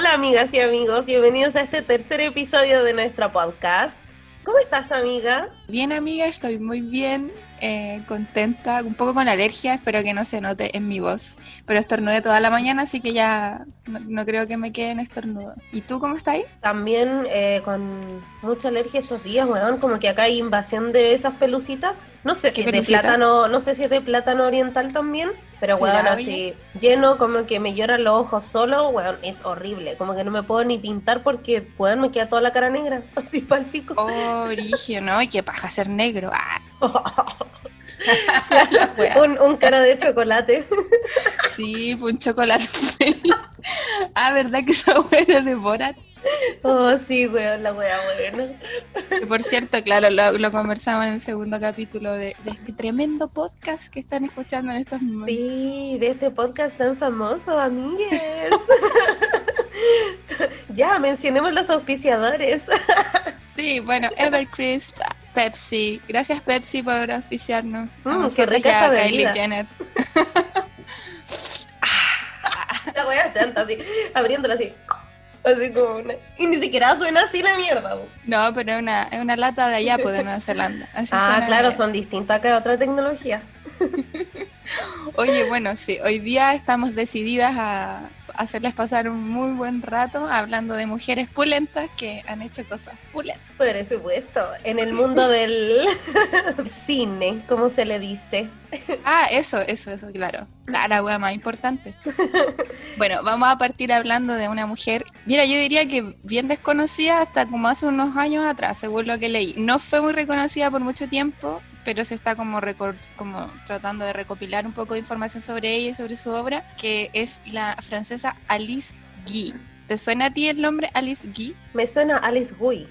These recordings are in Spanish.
Hola amigas y amigos, bienvenidos a este tercer episodio de nuestro podcast. ¿Cómo estás amiga? Bien amiga, estoy muy bien, eh, contenta, un poco con alergia, espero que no se note en mi voz, pero estornudé toda la mañana, así que ya no, creo que me quede en estornudo. ¿Y tú cómo estás ahí? También eh, con mucha alergia estos días, weón, como que acá hay invasión de esas pelucitas. No sé si es de plátano, no sé si es de plátano oriental también, pero weón, así lleno, como que me lloran los ojos solo, weón, es horrible, como que no me puedo ni pintar porque, weón, me queda toda la cara negra, así palpico. Oh, origen, ¿no? Y qué paja ser negro. Ah. un, un, cara de chocolate. sí, un chocolate. ah, ¿verdad que esa buena de Borat? Oh, sí, weón, la wea buena. por cierto, claro, lo, conversamos en el segundo capítulo de, este tremendo podcast que están escuchando en estos momentos. Sí, de este podcast tan famoso, amigues. ya, mencionemos los auspiciadores. sí, bueno, Evercrisp, Pepsi. Gracias Pepsi por auspiciarnos. Mm, qué rica Kylie Jenner. la wea chanta así, abriéndola así. Así como una... Y ni siquiera suena así la mierda. No, pero es una, es una lata de allá, pues, de Nueva Zelanda. ah, claro, son distintas que otra tecnología. Oye, bueno, sí, hoy día estamos decididas a, hacerles pasar un muy buen rato hablando de mujeres pulentas que han hecho cosas pulentas. Por supuesto, en el mundo del cine, ¿cómo se le dice? Ah, eso, eso, eso, claro. La wea más importante. Bueno, vamos a partir hablando de una mujer, mira, yo diría que bien desconocida hasta como hace unos años atrás, según lo que leí. No fue muy reconocida por mucho tiempo, pero se está como, como tratando de recopilar un poco de información sobre ella y sobre su obra, que es la francesa Alice Guy. ¿Te suena a ti el nombre Alice Guy? Me suena Alice Guy.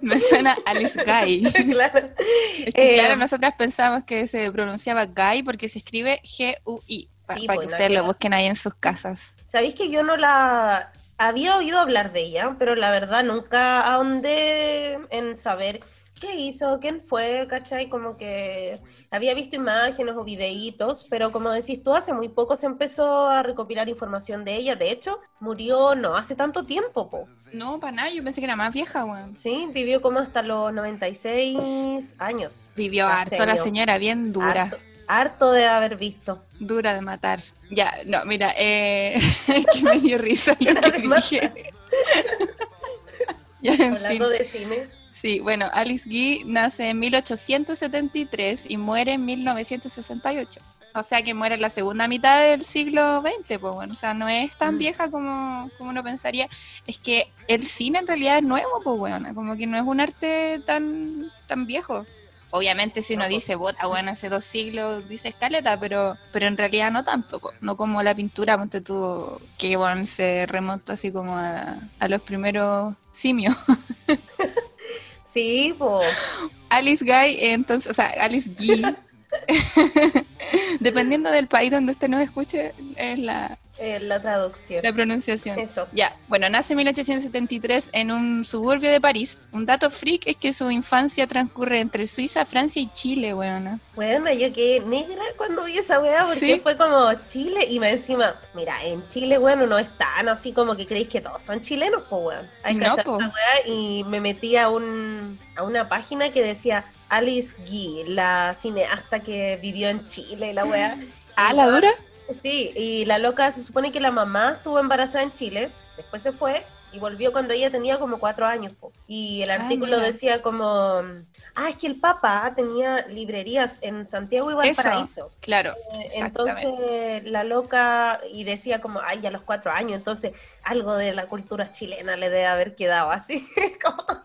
Me suena Alice Guy. claro. Eh, claro, nosotras pensamos que se pronunciaba Guy porque se escribe G-U-I. para que pues, ustedes lo busquen ahí en sus casas. ¿Sabéis que yo no la había oído hablar de ella, pero la verdad nunca ahondé en saber qué hizo, quién fue, ¿cachai? Como que había visto imágenes o videitos, pero como decís tú, hace muy poco se empezó a recopilar información de ella. De hecho, murió no hace tanto tiempo, po. No, para nada, yo pensé que era más vieja, weón. Sí, vivió como hasta los 96 años. Vivió harto la señora, bien dura. Harto, de haber visto. Dura de matar. Ya, no, mira, eh, que me dio risa lo que dije. ya, Hablando de cine. Sí, bueno, Alice Guy nace en 1873 y muere en 1968. O sea que muere en la segunda mitad del siglo XX, pues bueno, o sea, no es tan mm. vieja como, como uno pensaría. Es que el cine en realidad es nuevo, pues bueno, como que no es un arte tan, tan viejo. Obviamente si uno pues. dice, bota, bueno, hace dos siglos dice escaleta, pero, pero en realidad no tanto, no como la pintura, ponte tú, que bueno, se remonta así como a, a los primeros simios. Sí, po. Alice Guy, entonces, o sea, Alice Guy. Dependiendo del país donde usted nos escuche, es la, eh, la traducción. La pronunciación. Eso. Ya, bueno, nace en 1873 en un suburbio de París. Un dato freak es que su infancia transcurre entre Suiza, Francia y Chile, weona. Bueno, yo quedé negra cuando vi esa weá porque fue como Chile y me encima, mira, en Chile, bueno, no es tan así como que creéis que todos son chilenos, pues weón. Hay no, weá y me metí a, un, a una página que decía Alice Guy, la cineasta que vivió en Chile, la weá. Ah, la dura. Sí, y la loca se supone que la mamá estuvo embarazada en Chile, después se fue y volvió cuando ella tenía como cuatro años. Y el ah, artículo decía como, ah, es que el papá tenía librerías en Santiago y Valparaíso. claro. Eh, entonces la loca, y decía como, ay, a los cuatro años, entonces algo de la cultura chilena le debe haber quedado así. como,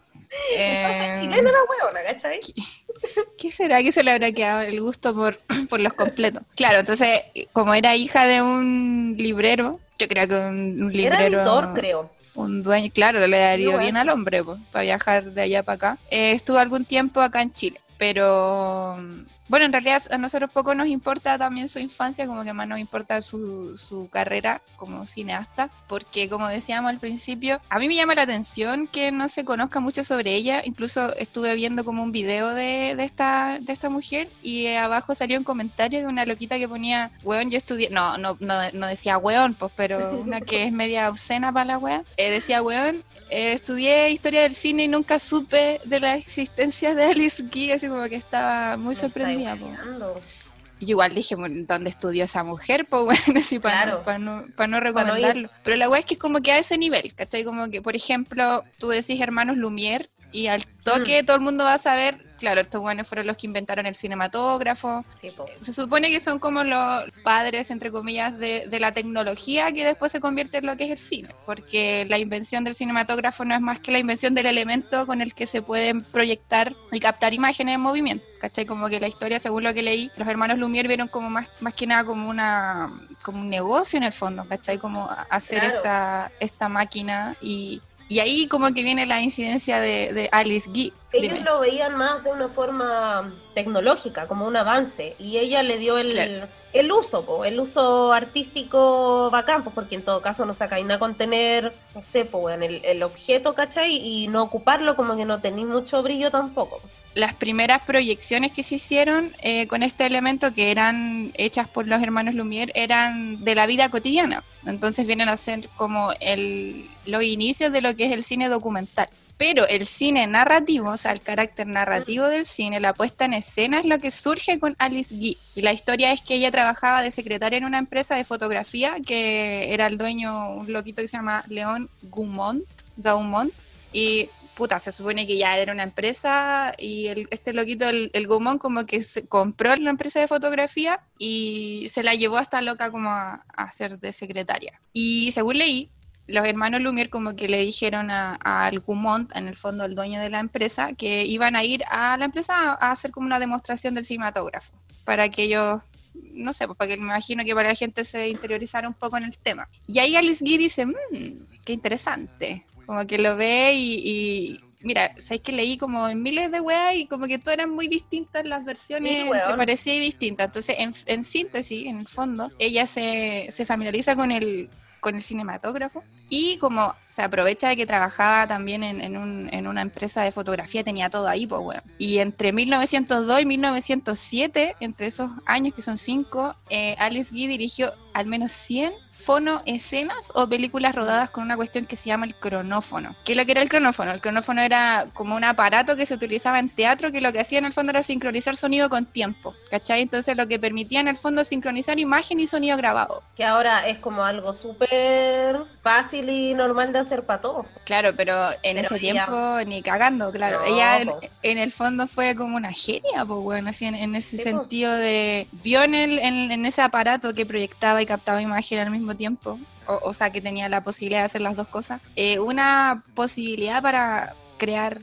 eh, chilena la huevona, ¿cachai? ¿Qué, será que se le habrá quedado el gusto por, por los completos? Claro, entonces, como era hija de un librero, yo creo que un, librero. Era editor, creo. Un dueño, claro, le daría bien al hombre para viajar de allá para acá. Eh, estuvo algún tiempo acá en Chile, pero bueno, en realidad a nosotros poco nos importa también su infancia, como que más nos importa su, su carrera como cineasta, porque como decíamos al principio, a mí me llama la atención que no se conozca mucho sobre ella, incluso estuve viendo como un video de, de esta, de esta mujer y abajo salió un comentario de una loquita que ponía, weón, yo estudié, no, no, no, decía weón, pues, pero una que es media obscena para la weón, eh, decía weón, eh, estudié historia del cine y nunca supe de la existencia de Alice Guy, así como que estaba muy sorprendida. Y igual dije, ¿dónde estudió esa mujer? Pues bueno, así para, no, para, no, recomendarlo. Pero la weá es que es como que a ese nivel, ¿cachai? Como que, por ejemplo, tú decís hermanos Lumière y al toque mm. todo el mundo va a saber claro, estos buenos fueron los que inventaron el cinematógrafo. se supone que son como los padres, entre comillas, de, la tecnología que después se convierte en lo que es el cine, porque la invención del cinematógrafo no es más que la invención del elemento con el que se pueden proyectar y captar imágenes en movimiento. ¿Cachai? Como que la historia, según lo que leí, los hermanos Lumière vieron como más, más que nada como una como un negocio en el fondo, ¿cachai? Como hacer esta, esta máquina y, y ahí como que viene la incidencia de, Alice Guy. Ellos lo veían más de una forma tecnológica, como un avance, y ella le dio el, el uso, el uso artístico bacán, pues porque en todo caso no saca nada con tener, no sé, pues, el, el objeto, ¿cachai? Y no ocuparlo como que no tenéis mucho brillo tampoco las primeras proyecciones que se hicieron eh, con este elemento, que eran hechas por los hermanos Lumière, eran de la vida cotidiana. Entonces vienen a ser como el, los inicios de lo que es el cine documental. Pero el cine narrativo, o sea, el carácter narrativo del cine, la puesta en escena es lo que surge con Alice Guy. Y la historia es que ella trabajaba de secretaria en una empresa de fotografía que era el dueño, un loquito que se llama León Gaumont. Gaumont y puta, se supone que ya era una empresa y el, este loquito, el, el Gumón, como que se compró la empresa de fotografía y se la llevó hasta loca como a ser de secretaria. Y según leí, los hermanos Lumière como que le dijeron a, al Gumont, en el fondo el dueño de la empresa, que iban a ir a la empresa a hacer como una demostración del cinematógrafo, para que ellos no sé, pues para que me imagino que para la gente se interiorizara un poco en el tema. Y ahí Alice Guy dice, mmm, qué interesante, como que lo ve y, mira, sabes que leí como en miles de weas y como que todas eran muy distintas las versiones, sí, parecía distintas. Entonces, en, en, síntesis, en el fondo, ella se, se familiariza con el, con el cinematógrafo y como se aprovecha de que trabajaba también en, en, un, en una empresa de fotografía, tenía todo ahí, pues, weón. Y entre 1902 y 1907, entre esos años que son cinco, eh, Alice Guy dirigió al menos 100 fonoescenas o películas rodadas con una cuestión que se llama el cronófono. ¿Qué es lo que era el cronófono? El cronófono era como un aparato que se utilizaba en teatro que lo que hacía en el fondo era sincronizar sonido con tiempo, ¿cachai? Entonces lo que permitía en el fondo sincronizar imagen y sonido grabado. Que ahora es como algo súper fácil y normal de hacer para todos. Claro, pero en ese tiempo ni cagando, claro. ella en, el fondo fue como una genia, pues bueno, así en, ese sentido de vio en, el, en ese aparato que proyectaba y captaba imagen al mismo tiempo, o, sea, que tenía la posibilidad de hacer las dos cosas, eh, una posibilidad para crear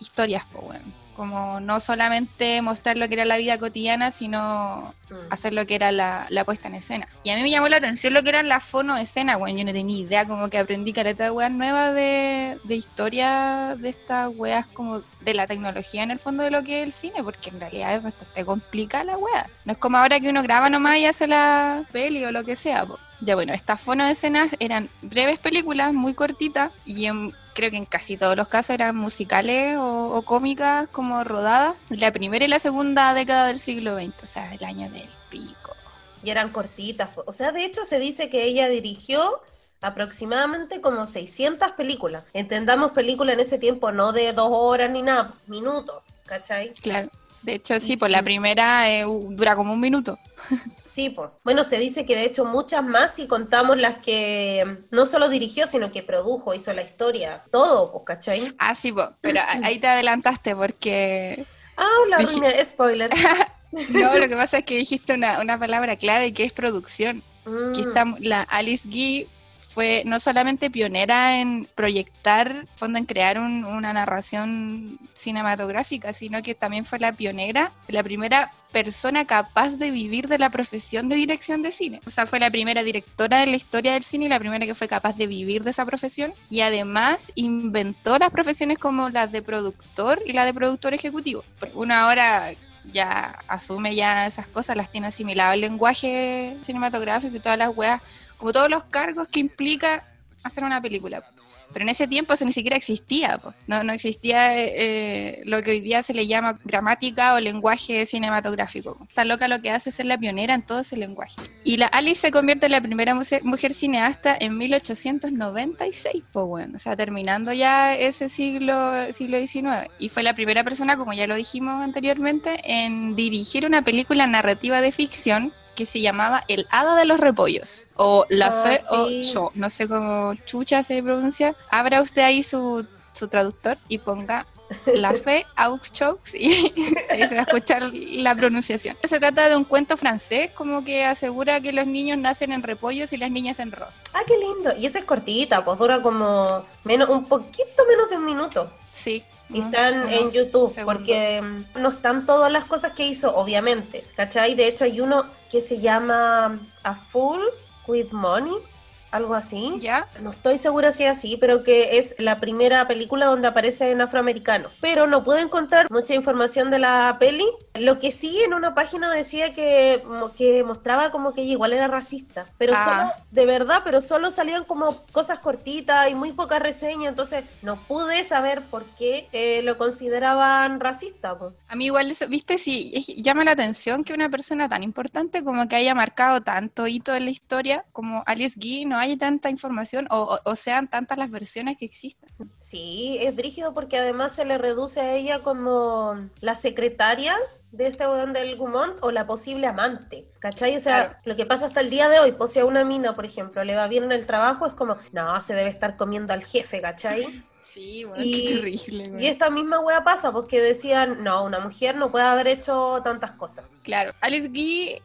historias, pues bueno como no solamente mostrar lo que era la vida cotidiana, sino. Hacer lo que era la, puesta en escena. Y a mí me llamó la atención lo que eran las fonoescenas, bueno, yo no tenía idea, como que aprendí careta de weas nuevas de, de historia de estas weas como de la tecnología en el fondo de lo que es el cine, porque en realidad es bastante complicada la wea. No es como ahora que uno graba nomás y hace la peli o lo que sea, Ya bueno, estas fonoescenas eran breves películas muy cortitas y en creo que en casi todos los casos eran musicales o, cómicas como rodadas, la primera y la segunda década del siglo XX, o sea, del año del pico. Y eran cortitas, o sea, de hecho se dice que ella dirigió aproximadamente como 600 películas. Entendamos película en ese tiempo no de dos horas ni nada, minutos, ¿cachai? Claro. De hecho, sí, pues la primera eh, dura como un minuto. Sí, pues. Bueno, se dice que de hecho muchas más si contamos las que no solo dirigió, sino que produjo, hizo la historia, todo, pues, ¿cachai? Ah, sí, pues, pero ahí te adelantaste porque... Ah, la Dij... spoiler. no, lo que pasa es que dijiste una, una palabra clave que es producción. Aquí mm. está la Alice Guy fue no solamente pionera en proyectar, fondo en crear una narración cinematográfica, sino que también fue la pionera, la primera persona capaz de vivir de la profesión de dirección de cine. O sea, fue la primera directora de la historia del cine y la primera que fue capaz de vivir de esa profesión. Y además inventó las profesiones como las de productor y la de productor ejecutivo. Uno ahora ya asume ya esas cosas, las tiene asimilado el lenguaje cinematográfico y todas las weas, como todos los cargos que implica hacer una película. Pero en ese tiempo eso ni siquiera existía, No, no existía eh, lo que hoy día se le llama gramática o lenguaje cinematográfico. Está loca lo que hace es ser la pionera en todo ese lenguaje. Y la Alice se convierte en la primera mujer, cineasta en 1896, pues bueno, o sea, terminando ya ese siglo, siglo XIX. Y fue la primera persona, como ya lo dijimos anteriormente, en dirigir una película narrativa de ficción que se llamaba El Hada de los Repollos o La ah, Fe o Cho, no sé cómo chucha se pronuncia. Abra usted ahí su, su traductor y ponga La Fe Aux Chokes y se va a escuchar la pronunciación. Se trata de un cuento francés como que asegura que los niños nacen en repollos y las niñas en rosa. Ah, qué lindo. Y esa es cortita, pues dura como menos un poquito menos de un minuto. Sí, y están en YouTube, porque no están todas las cosas que hizo, obviamente, ¿cachai? De hecho hay uno que se llama A Fool with Money, algo así. ¿Ya? No estoy segura si es así, pero que es la primera película donde aparece en afroamericano. Pero no pude encontrar mucha información de la peli. Lo que sí en una página decía que, que mostraba como que ella igual era racista. Pero ah. solo, de verdad, pero solo salían como cosas cortitas y muy poca reseña. Entonces no pude saber por qué eh, lo consideraban racista. A mí igual eso, viste, sí, llama la atención que una persona tan importante como que haya marcado tanto hito en la historia como Alice Guy no hay tanta información o, sean tantas las versiones que existen. Sí, es brígido porque además se le reduce a ella como la secretaria de este weón del Gumont o la posible amante, ¿cachai? O sea, lo que pasa hasta el día de hoy, pues si a una mina, por ejemplo, le va bien en el trabajo, es como, no, se debe estar comiendo al jefe, ¿cachai? Sí, bueno, y, qué terrible. Y esta misma wea pasa, porque decían, no, una mujer no puede haber hecho tantas cosas. Claro, Alice Guy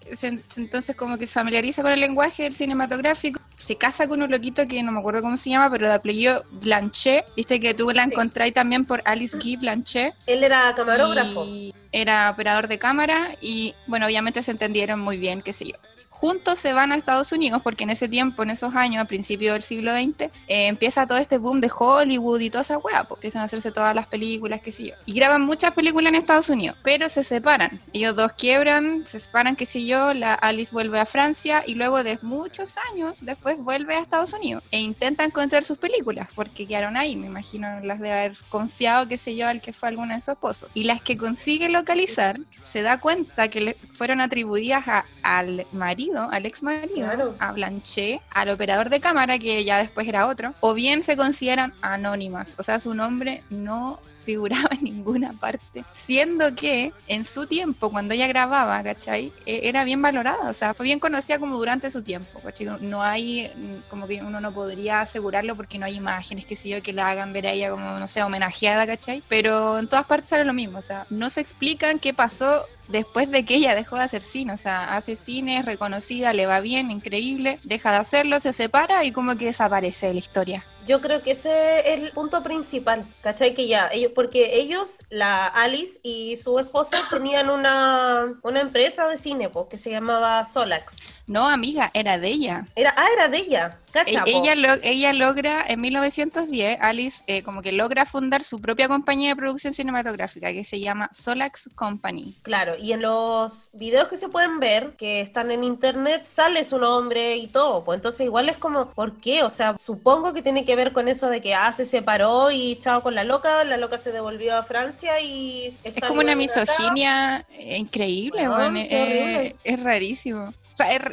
entonces como que se familiariza con el lenguaje del cinematográfico, se casa con un loquito que no me acuerdo cómo se llama, pero de apellido Blanchet, viste que tú la encontráis también por Alice Guy Blanchet. Él era camarógrafo. era operador de cámara y bueno, obviamente se entendieron muy bien, qué sé yo juntos se van a Estados Unidos porque en ese tiempo, en esos años, a principios del siglo XX, eh, empieza todo este boom de Hollywood y toda esa weá, pues empiezan a hacerse todas las películas, qué sé yo. Y graban muchas películas en Estados Unidos, pero se separan. Ellos dos quiebran, se separan, qué sé yo, la Alice vuelve a Francia y luego de muchos años después vuelve a Estados Unidos e intenta encontrar sus películas porque quedaron ahí, me imagino las de haber confiado, qué sé yo, al que fue alguna de su esposos. Y las que consigue localizar, se da cuenta que le fueron atribuidas a, al marido al ex marido, a Blanchet, al operador de cámara, que ya después era otro, o bien se consideran anónimas, o sea, su nombre no figuraba en ninguna parte, siendo que en su tiempo, cuando ella grababa, ¿cachai? E, era bien valorada, o sea, fue bien conocida como durante su tiempo, ¿cachai? No hay, como que uno no podría asegurarlo porque no hay imágenes, que sé yo, que la hagan ver a ella como, no sé, homenajeada, ¿cachai? Pero en todas partes sale lo mismo, o sea, no se explican qué pasó después de que ella dejó de hacer cine, o sea, hace cine, reconocida, le va bien, increíble, deja de hacerlo, se separa y como que desaparece de la historia. Yo creo que ese es el punto principal, ¿cachai? Que ya, ellos, porque ellos, la Alice y su esposo, tenían una, una empresa de cine, pues, que se llamaba Solax. No, amiga, era de ella. Era, ah, era de ella. Cacha, ella, ella logra, en 1910, Alice eh, como que logra fundar su propia compañía de producción cinematográfica que se llama Solax Company. Claro, y en los videos que se pueden ver, que están en internet, sale su nombre y todo. Pues entonces igual es como, ¿por qué? O sea, supongo que tiene que ver con eso de que ah, se separó y chao con la loca, la loca se devolvió a Francia y... Es como una misoginia increíble, bueno, es rarísimo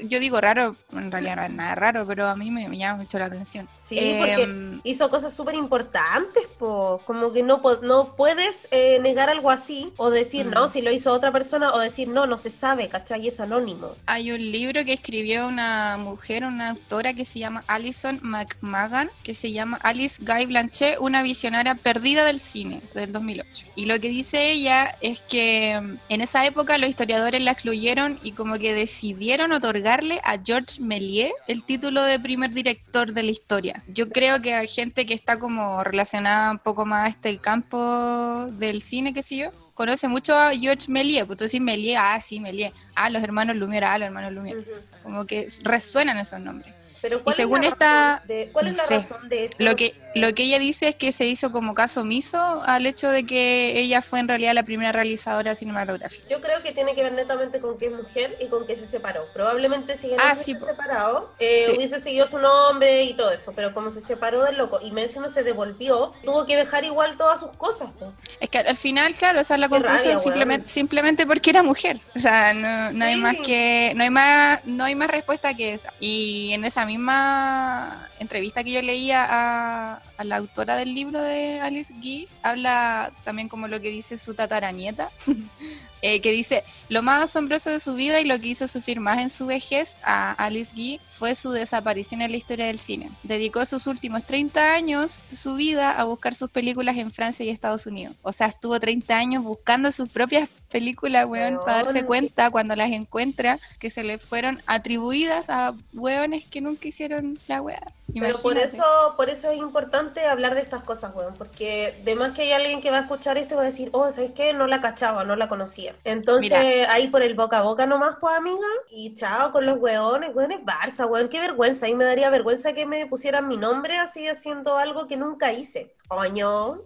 yo digo raro, en realidad no es nada raro, pero a mí me, llama mucho la atención. Sí, porque em, hizo cosas súper importantes, como que no, no puedes eh, negar algo así o decir, no, si lo hizo otra persona o decir, no, no se sabe, ¿cachai? Es anónimo. Hay un libro que escribió una mujer, una autora que se llama Alison McMagan, que se llama Alice Guy Blanchet, una visionaria perdida del cine, del 2008. Y lo que dice ella es que em, en esa época los historiadores la excluyeron y como que decidieron otorgarle a George Méliès el título de primer director de la historia. Yo creo que hay gente que está como relacionada un poco más a este campo del cine, qué sé yo, conoce mucho a George Méliès, pues tú decís Méliès, ah, sí, Méliès, ah, los hermanos Lumière, ah, los hermanos Lumière, como que resuenan esos nombres. Pero ¿cuál, según es, la esta, de, ¿cuál es la razón de eso? Lo que, lo que ella dice es que se hizo como caso omiso al hecho de que ella fue en realidad la primera realizadora cinematográfica. Yo creo que tiene que ver netamente con que es mujer y con que se separó. Probablemente si ella no Ah, se sí, hubiese separado, eh, Sí. hubiese seguido su nombre y todo eso. Pero como se separó del loco y encima se devolvió, tuvo que dejar igual todas sus cosas. Es que al final, claro, esa es la Qué conclusión, rabia, simplemente, simplemente porque era mujer. O sea, no, no hay más que, no hay más, no hay más respuesta que esa. Y en esa misma entrevista que yo leía a, a la autora del libro de Alice Guy, habla también como lo que dice su tataranieta, eh, que dice, lo más asombroso de su vida y lo que hizo sufrir más en su vejez a Alice Guy fue su desaparición en la historia del cine. Dedicó sus últimos 30 años de su vida a buscar sus películas en Francia y Estados Unidos. O sea, estuvo 30 años buscando sus propias películas, weón, para darse cuenta cuando las encuentra que se le fueron atribuidas a weones que nunca hicieron la weá. Pero por eso, por eso es importante hablar de estas cosas, weón, porque de más que hay alguien que va a escuchar esto y va a decir, oh, ¿sabes qué? No la cachaba, no la conocía. Entonces, Mira. ahí por el boca a boca nomás, pues, amiga, y chao con los weones, weón, es Barça, weón, qué vergüenza, ahí me daría vergüenza que me pusieran mi nombre así haciendo algo que nunca hice. Coño.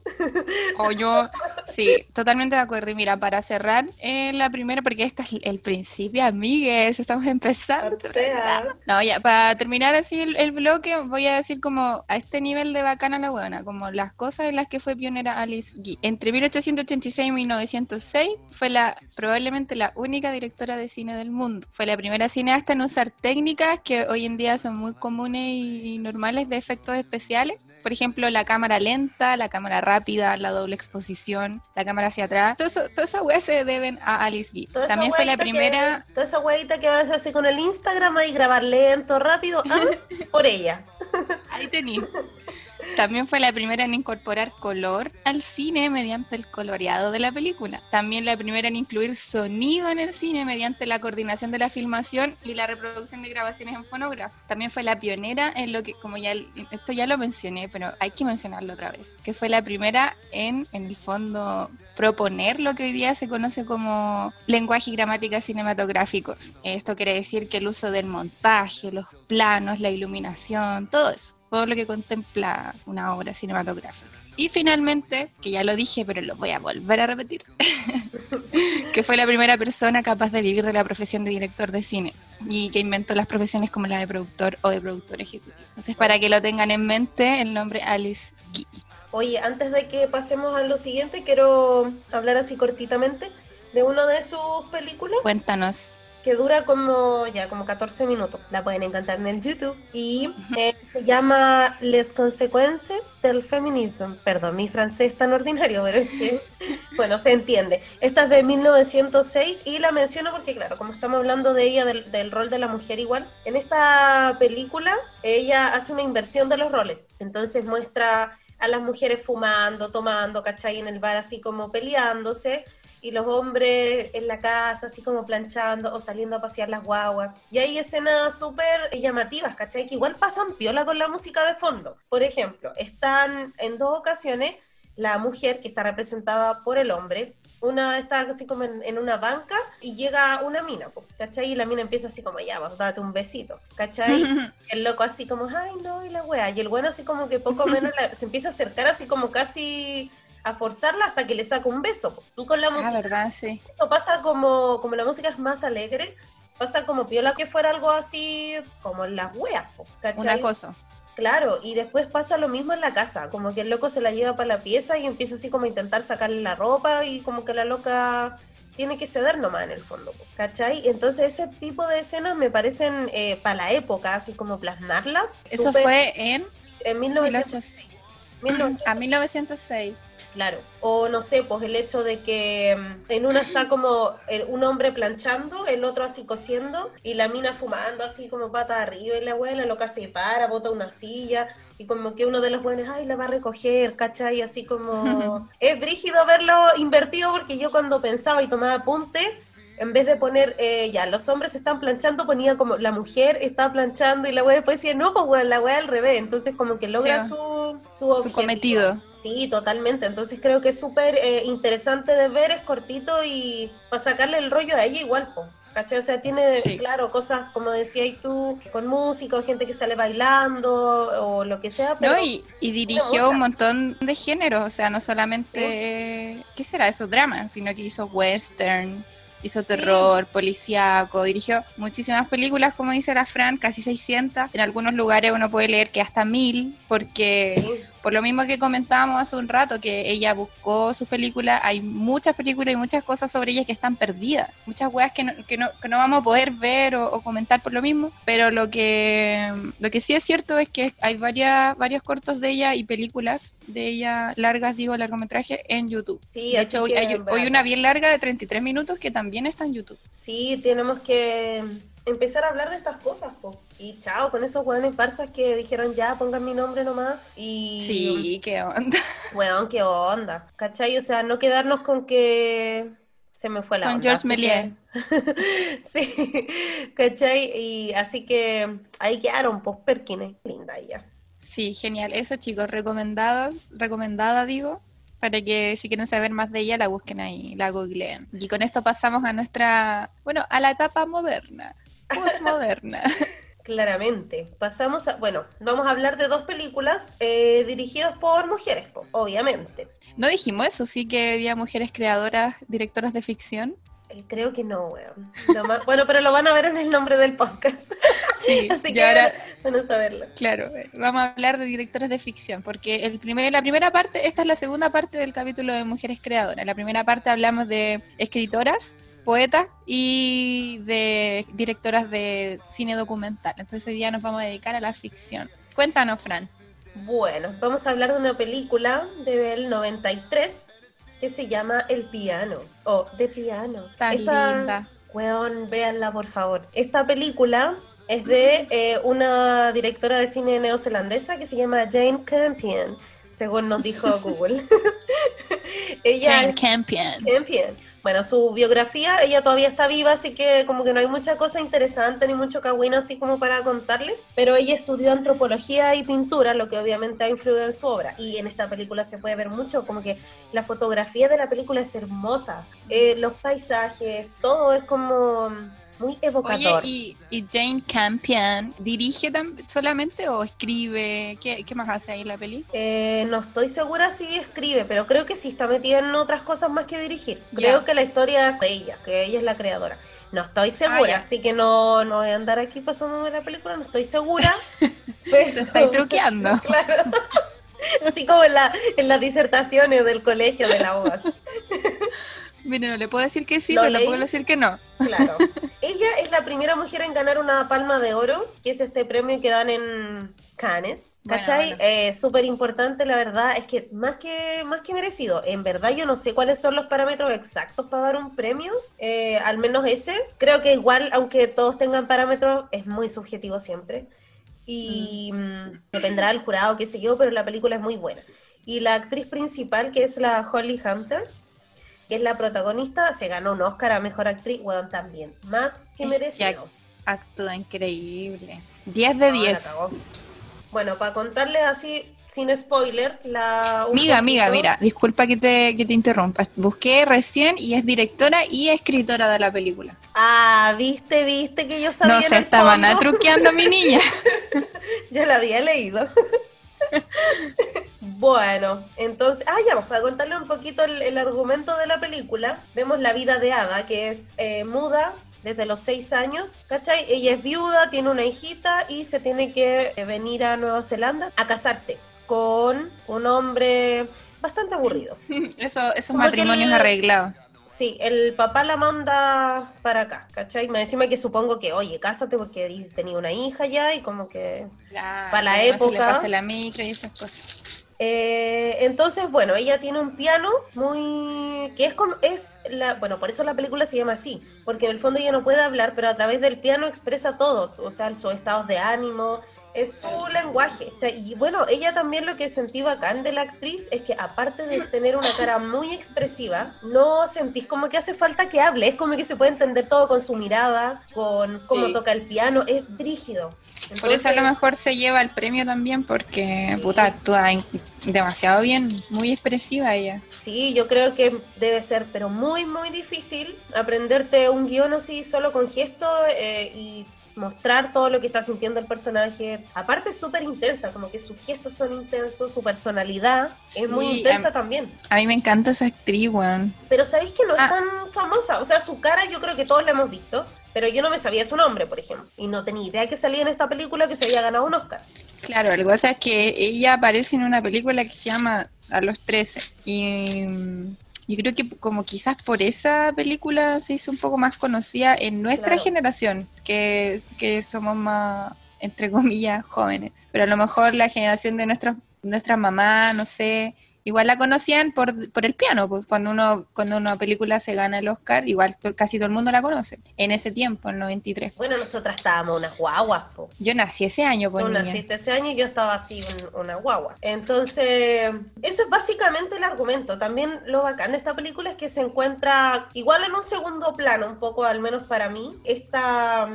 O yo, sí, totalmente de acuerdo. Y mira, para cerrar eh, la primera, porque este es el principio, amigues, estamos empezando. O sea. programa. No, ya, para terminar así el, el bloque, voy a decir como a este nivel de bacana la buena, como las cosas en las que fue pionera Alice Guy. Entre 1886 y 1906 fue la probablemente la única directora de cine del mundo. Fue la primera cineasta en usar técnicas que hoy en día son muy comunes y normales de efectos especiales. Por ejemplo, la cámara lenta, la cámara rápida, la doble exposición, la cámara hacia atrás. Todo eso, weas se deben a Alice Guy. También fue la que- primera... toda esa huevita que ahora se hace con el Instagram ahí, grabar lento, rápido, ah, por ella. Ahí tení. También fue la primera en incorporar color al cine mediante el coloreado de la película. También la primera en incluir sonido en el cine mediante la coordinación de la filmación y la reproducción de grabaciones en fonógrafo. También fue la pionera en lo que, como ya, esto ya lo mencioné, pero hay que mencionarlo otra vez, que fue la primera en, en el fondo, proponer lo que hoy día se conoce como lenguaje y gramática cinematográficos. Esto quiere decir que el uso del montaje, los planos, la iluminación, todo eso todo lo que contempla una obra cinematográfica. Y finalmente, que ya lo dije, pero lo voy a volver a repetir, que fue la primera persona capaz de vivir de la profesión de director de cine y que inventó las profesiones como la de productor o de productor ejecutivo. Entonces, para que lo tengan en mente, el nombre Alice Guy. Oye, antes de que pasemos a lo siguiente, quiero hablar así cortitamente de una de sus películas Cuéntanos. Que dura como ya como 14 minutos. La pueden encontrar en el YouTube y eh, se llama Les consecuencias del feminismo. Perdón, mi francés es tan ordinario, pero es que bueno, se entiende. Esta es de 1906 y la menciono porque claro, como estamos hablando de ella del, del rol de la mujer igual, en esta película ella hace una inversión de los roles. Entonces muestra a las mujeres fumando, tomando, ¿cachai? En el bar así como peleándose y los hombres en la casa así como planchando o saliendo a pasear las guaguas. Y hay escenas súper llamativas, ¿cachai? Que igual pasan piola con la música de fondo. Por ejemplo, están en dos ocasiones la mujer que está representada por el hombre, una está así como en, en una banca y llega una mina, ¿cachai? Y la mina empieza así como, ya, vamos, date un besito, ¿cachai? el loco así como, ay, no, y la wea. Y el bueno así como que poco menos la- se empieza a acercar así como casi a forzarla hasta que le saca un beso. Tú con la Ah, música, verdad, sí. eso pasa como, como la música es más alegre, pasa como piola que fuera algo así como en las weas, ¿cachai? Un acoso. Claro, y después pasa lo mismo en la casa, como que el loco se la lleva para la pieza y empieza así como a intentar sacarle la ropa y como que la loca tiene que ceder nomás en el fondo, ¿cachai? Entonces ese tipo de escenas me parecen para la época, así como plasmarlas. Eso fue en en 1900, 1800 1900, a 1906. Claro. O no sé, pues el hecho de que mm, en una está como el- un hombre planchando, el otro así cosiendo y la mina fumando así como pata arriba y la abuela loca se para, bota una silla y como que uno de los buenos, ay, la va a recoger, ¿cachai? Así como... es brígido verlo invertido porque yo cuando pensaba y tomaba apunte, en vez de poner, eh, ya, los hombres están planchando, ponía como la mujer está planchando y la wea después decía, no, pues la wea al revés. Entonces como que logra Sí. su, su, cometido. Sí, totalmente. Entonces creo que es súper eh, interesante de ver, es cortito y para sacarle el rollo a ella igual, po. ¿Cachai? O sea, tiene, Sí. claro, cosas como decías tú, con música, o gente que sale bailando, o lo que sea, pero No, y, y dirigió un montón de géneros, o sea, no solamente, ¿qué será eso? Drama, sino que hizo western, hizo Sí. terror, policíaco, dirigió muchísimas películas, como dice la Fran, casi 600. En algunos lugares uno puede leer que hasta mil, porque sí, por lo mismo que comentábamos hace un rato, que ella buscó sus películas, hay muchas películas y muchas cosas sobre ellas que están perdidas, muchas weas que no, que no, que no vamos a poder ver o, o comentar por lo mismo, pero lo que, lo que sí es cierto es que hay varias, varios cortos de ella y películas de ella largas, digo, largometraje en YouTube. sí, de hecho, hoy hay, hoy una bien larga de 33 minutos que también está en YouTube. Sí, tenemos que empezar a hablar de estas cosas, po. Y chao, con esos hueones farsas que dijeron ya, pongan mi nombre nomás. Y Sí, qué onda. Weón, qué onda. ¿Cachai? O sea, no quedarnos con que se me fue la Con onda, George Méliès. que- sí, ¿cachai? Y así que ahí quedaron, pues Perkins, linda ella. Sí, genial. Eso, chicos, recomendados, recomendada, digo, para que si quieren saber más de ella, la busquen ahí, la googleen. Y con esto pasamos a nuestra, bueno, a la etapa moderna, postmoderna. Claramente. Pasamos a, bueno, vamos a hablar de dos películas eh, dirigidas por mujeres, obviamente. No dijimos eso, sí que había mujeres creadoras, directoras de ficción. Eh, creo que no, weón. Más- bueno, pero lo van a ver en el nombre del podcast. Sí, Así que ahora, van a saberlo. claro, eh, vamos a hablar de directoras de ficción, porque el primer, la primera parte, esta es la segunda parte del capítulo de mujeres creadoras. La primera parte hablamos de escritoras, poetas y de directoras de cine documental. Entonces hoy día nos vamos a dedicar a la ficción. Cuéntanos, Fran. Bueno, vamos a hablar de una película del 93 que se llama El Piano o The Piano. Tan Esta- linda. Weón, véanla por favor. Esta película es de eh, una directora de cine neozelandesa que se llama Jane Campion, según nos dijo Google. ella Jane Campion. Campion. Bueno, su biografía, ella todavía está viva, así que como que no hay mucha cosa interesante ni mucho cagüino así como para contarles, pero ella estudió antropología y pintura, lo que obviamente ha influido en su obra. Y en esta película se puede ver mucho, como que la fotografía de la película es hermosa, eh, los paisajes, todo es como muy Oye, evocador. ¿y, y Jane Campion dirige solamente o escribe? ¿Qué, qué más hace ahí la peli? Eh, no estoy segura si escribe, pero creo que sí está metida en otras cosas más que dirigir. Creo que la historia es de ella, que ella es la creadora. No estoy segura, Ah, así que no, no voy a andar aquí pasando la película, no estoy segura. pero- Te estáis truqueando. Claro. Así como en, la, en las disertaciones del colegio de la UAS. Mire, no le puedo decir que sí, Lo pero le puedo decir que no. Claro. Ella es la primera mujer en ganar una palma de oro, que es este premio que dan en Cannes. Bueno, ¿Cachai? bueno. Eh, Súper importante, la verdad, es que más que más que merecido. En verdad yo no sé cuáles son los parámetros exactos para dar un premio, eh, al menos ese. Creo que igual, aunque todos tengan parámetros, es muy subjetivo siempre. Y mm, dependerá del jurado, qué sé yo, pero la película es muy buena. Y la actriz principal, que es la Holly Hunter, que es la protagonista, se ganó un Oscar a Mejor Actriz, weón, también. Más que merecido. Actúa increíble. 10 de No, la 10. cagó. Bueno, para contarles así, sin spoiler, la... un Amiga, mira, disculpa que te, que te interrumpa. Busqué recién y es directora y escritora de la película. Ah, viste, viste que yo sabía No se estaban fondo. truqueando mi niña. Ya la había leído. bueno, entonces, ah, ya, pues, para contarle un poquito el, el argumento de la película, vemos la vida de Ada, que es eh, muda desde los seis años, ¿cachai? Ella es viuda, tiene una hijita y se tiene que eh, venir a Nueva Zelanda a casarse con un hombre bastante aburrido. Eso, esos Como matrimonios arreglados. Sí, el papá la manda para acá, ¿cachai? Me encima que supongo que, oye, cásate porque tenía una hija ya y como que Para la además si le época. pasa la micro y esas cosas. Eh, entonces, bueno, ella tiene un piano muy... que es como... es la Bueno, por eso la película se llama así, porque en el fondo ella no puede hablar, pero a través del piano expresa todo, o sea, sus estados de ánimo, es su lenguaje. O sea, y bueno, ella también lo que sentí bacán de la actriz es que aparte de tener una cara muy expresiva, no sentís como que hace falta que hable, es como que se puede entender todo con su mirada, con cómo Sí. toca el piano, es brígido. Por eso a lo mejor se lleva el premio también, porque puta, actúa demasiado bien, muy expresiva ella. Sí, yo creo que debe ser, pero muy, muy difícil aprenderte un guion así solo con gestos eh, y mostrar todo lo que está sintiendo el personaje. Aparte es súper intensa, como que sus gestos son intensos, su personalidad es muy intensa am- también. A mí me encanta esa actriz, weón. Pero sabéis que no es Ah. tan famosa, o sea, su cara yo creo que todos la hemos visto, pero yo no me sabía su nombre, por ejemplo, y no tenía idea que salía en esta película que se había ganado un Oscar. Claro, lo que pasa es que ella aparece en una película que se llama A los 13 y mm, yo creo que como quizás por esa película se hizo un poco más conocida en nuestra Claro. generación, que, que somos más, entre comillas, jóvenes. Pero a lo mejor la generación de nuestras nuestra mamá, no sé, igual la conocían por, por el piano, pues cuando uno cuando una película se gana el Oscar, igual to- casi todo el mundo la conoce. En ese tiempo, en el 93. Bueno, nosotras estábamos unas guaguas, po. Yo nací ese año, pues Tú niña. naciste ese año y yo estaba así, un- una guagua. Entonces, eso es básicamente el argumento. También lo bacán de esta película es que se encuentra, igual en un segundo plano, un poco al menos para mí, esta,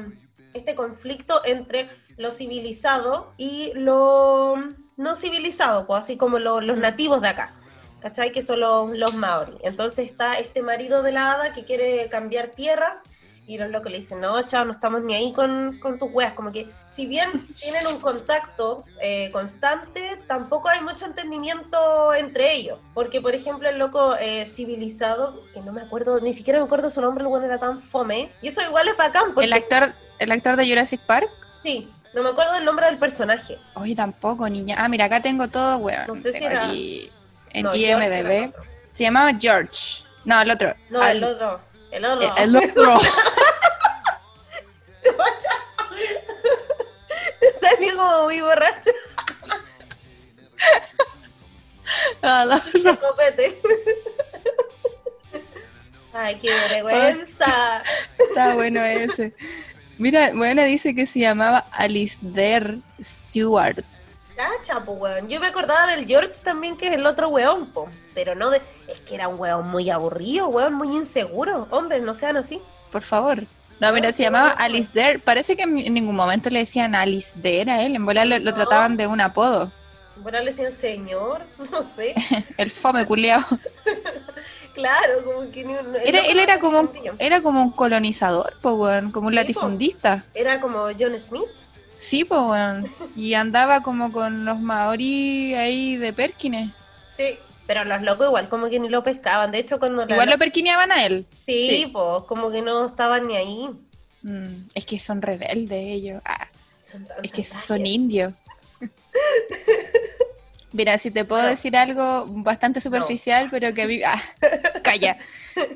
este conflicto entre lo civilizado y lo no civilizado, pues, así como lo- los nativos de acá. ¿Cachai? Que son los, los maori. Entonces está este marido de la hada que quiere cambiar tierras y los locos le dicen, no, chao, no estamos ni ahí con, con tus weas. Como que, si bien tienen un contacto eh, constante, tampoco hay mucho entendimiento entre ellos. Porque, por ejemplo, el loco eh, civilizado, que no me acuerdo, ni siquiera me acuerdo su nombre, el bueno era tan fome. Y eso igual es bacán, porque El actor, el actor de Jurassic Park. sí, no me acuerdo el nombre del personaje. Oye, tampoco, niña. Ah, mira, acá tengo todo, weón. No sé si era- aquí en No, el IMDB. Se llamaba George. No, el otro. No, Al- el otro. El otro. eh, el otro. Salió como muy borracho. Al otro. Copete. Ay, qué vergüenza. Está bueno ese. Mira, bueno, dice que se llamaba Alistair Stewart. Cacha, po, weón. Yo me acordaba del George también, que es el otro weón, po. Pero no de. Es que era un weón muy aburrido, weón, muy inseguro. Hombres, no sean así. Por favor. No, mira, se llamaba Alistair. Parece que en ningún momento le decían Alistair a él. En bola lo, lo trataban de un apodo. Bueno, le decían señor, no sé. El fome culiao. Claro, como que ni un. Era, él era como un, era como un colonizador, po, como un Sí, po. latifundista. Era como John Smith. Sí, weón. Y andaba como con los maorí ahí de Perkines. Sí. Pero los locos igual, como que ni lo pescaban. De hecho, cuando. la- Igual lo perquineaban a él. Sí, sí. como que no estaban ni ahí. Mm, es que son rebeldes ellos. Ah, Son es que son indios. Mira, si te puedo No. decir algo bastante superficial, pero que a mí... Ah, calla.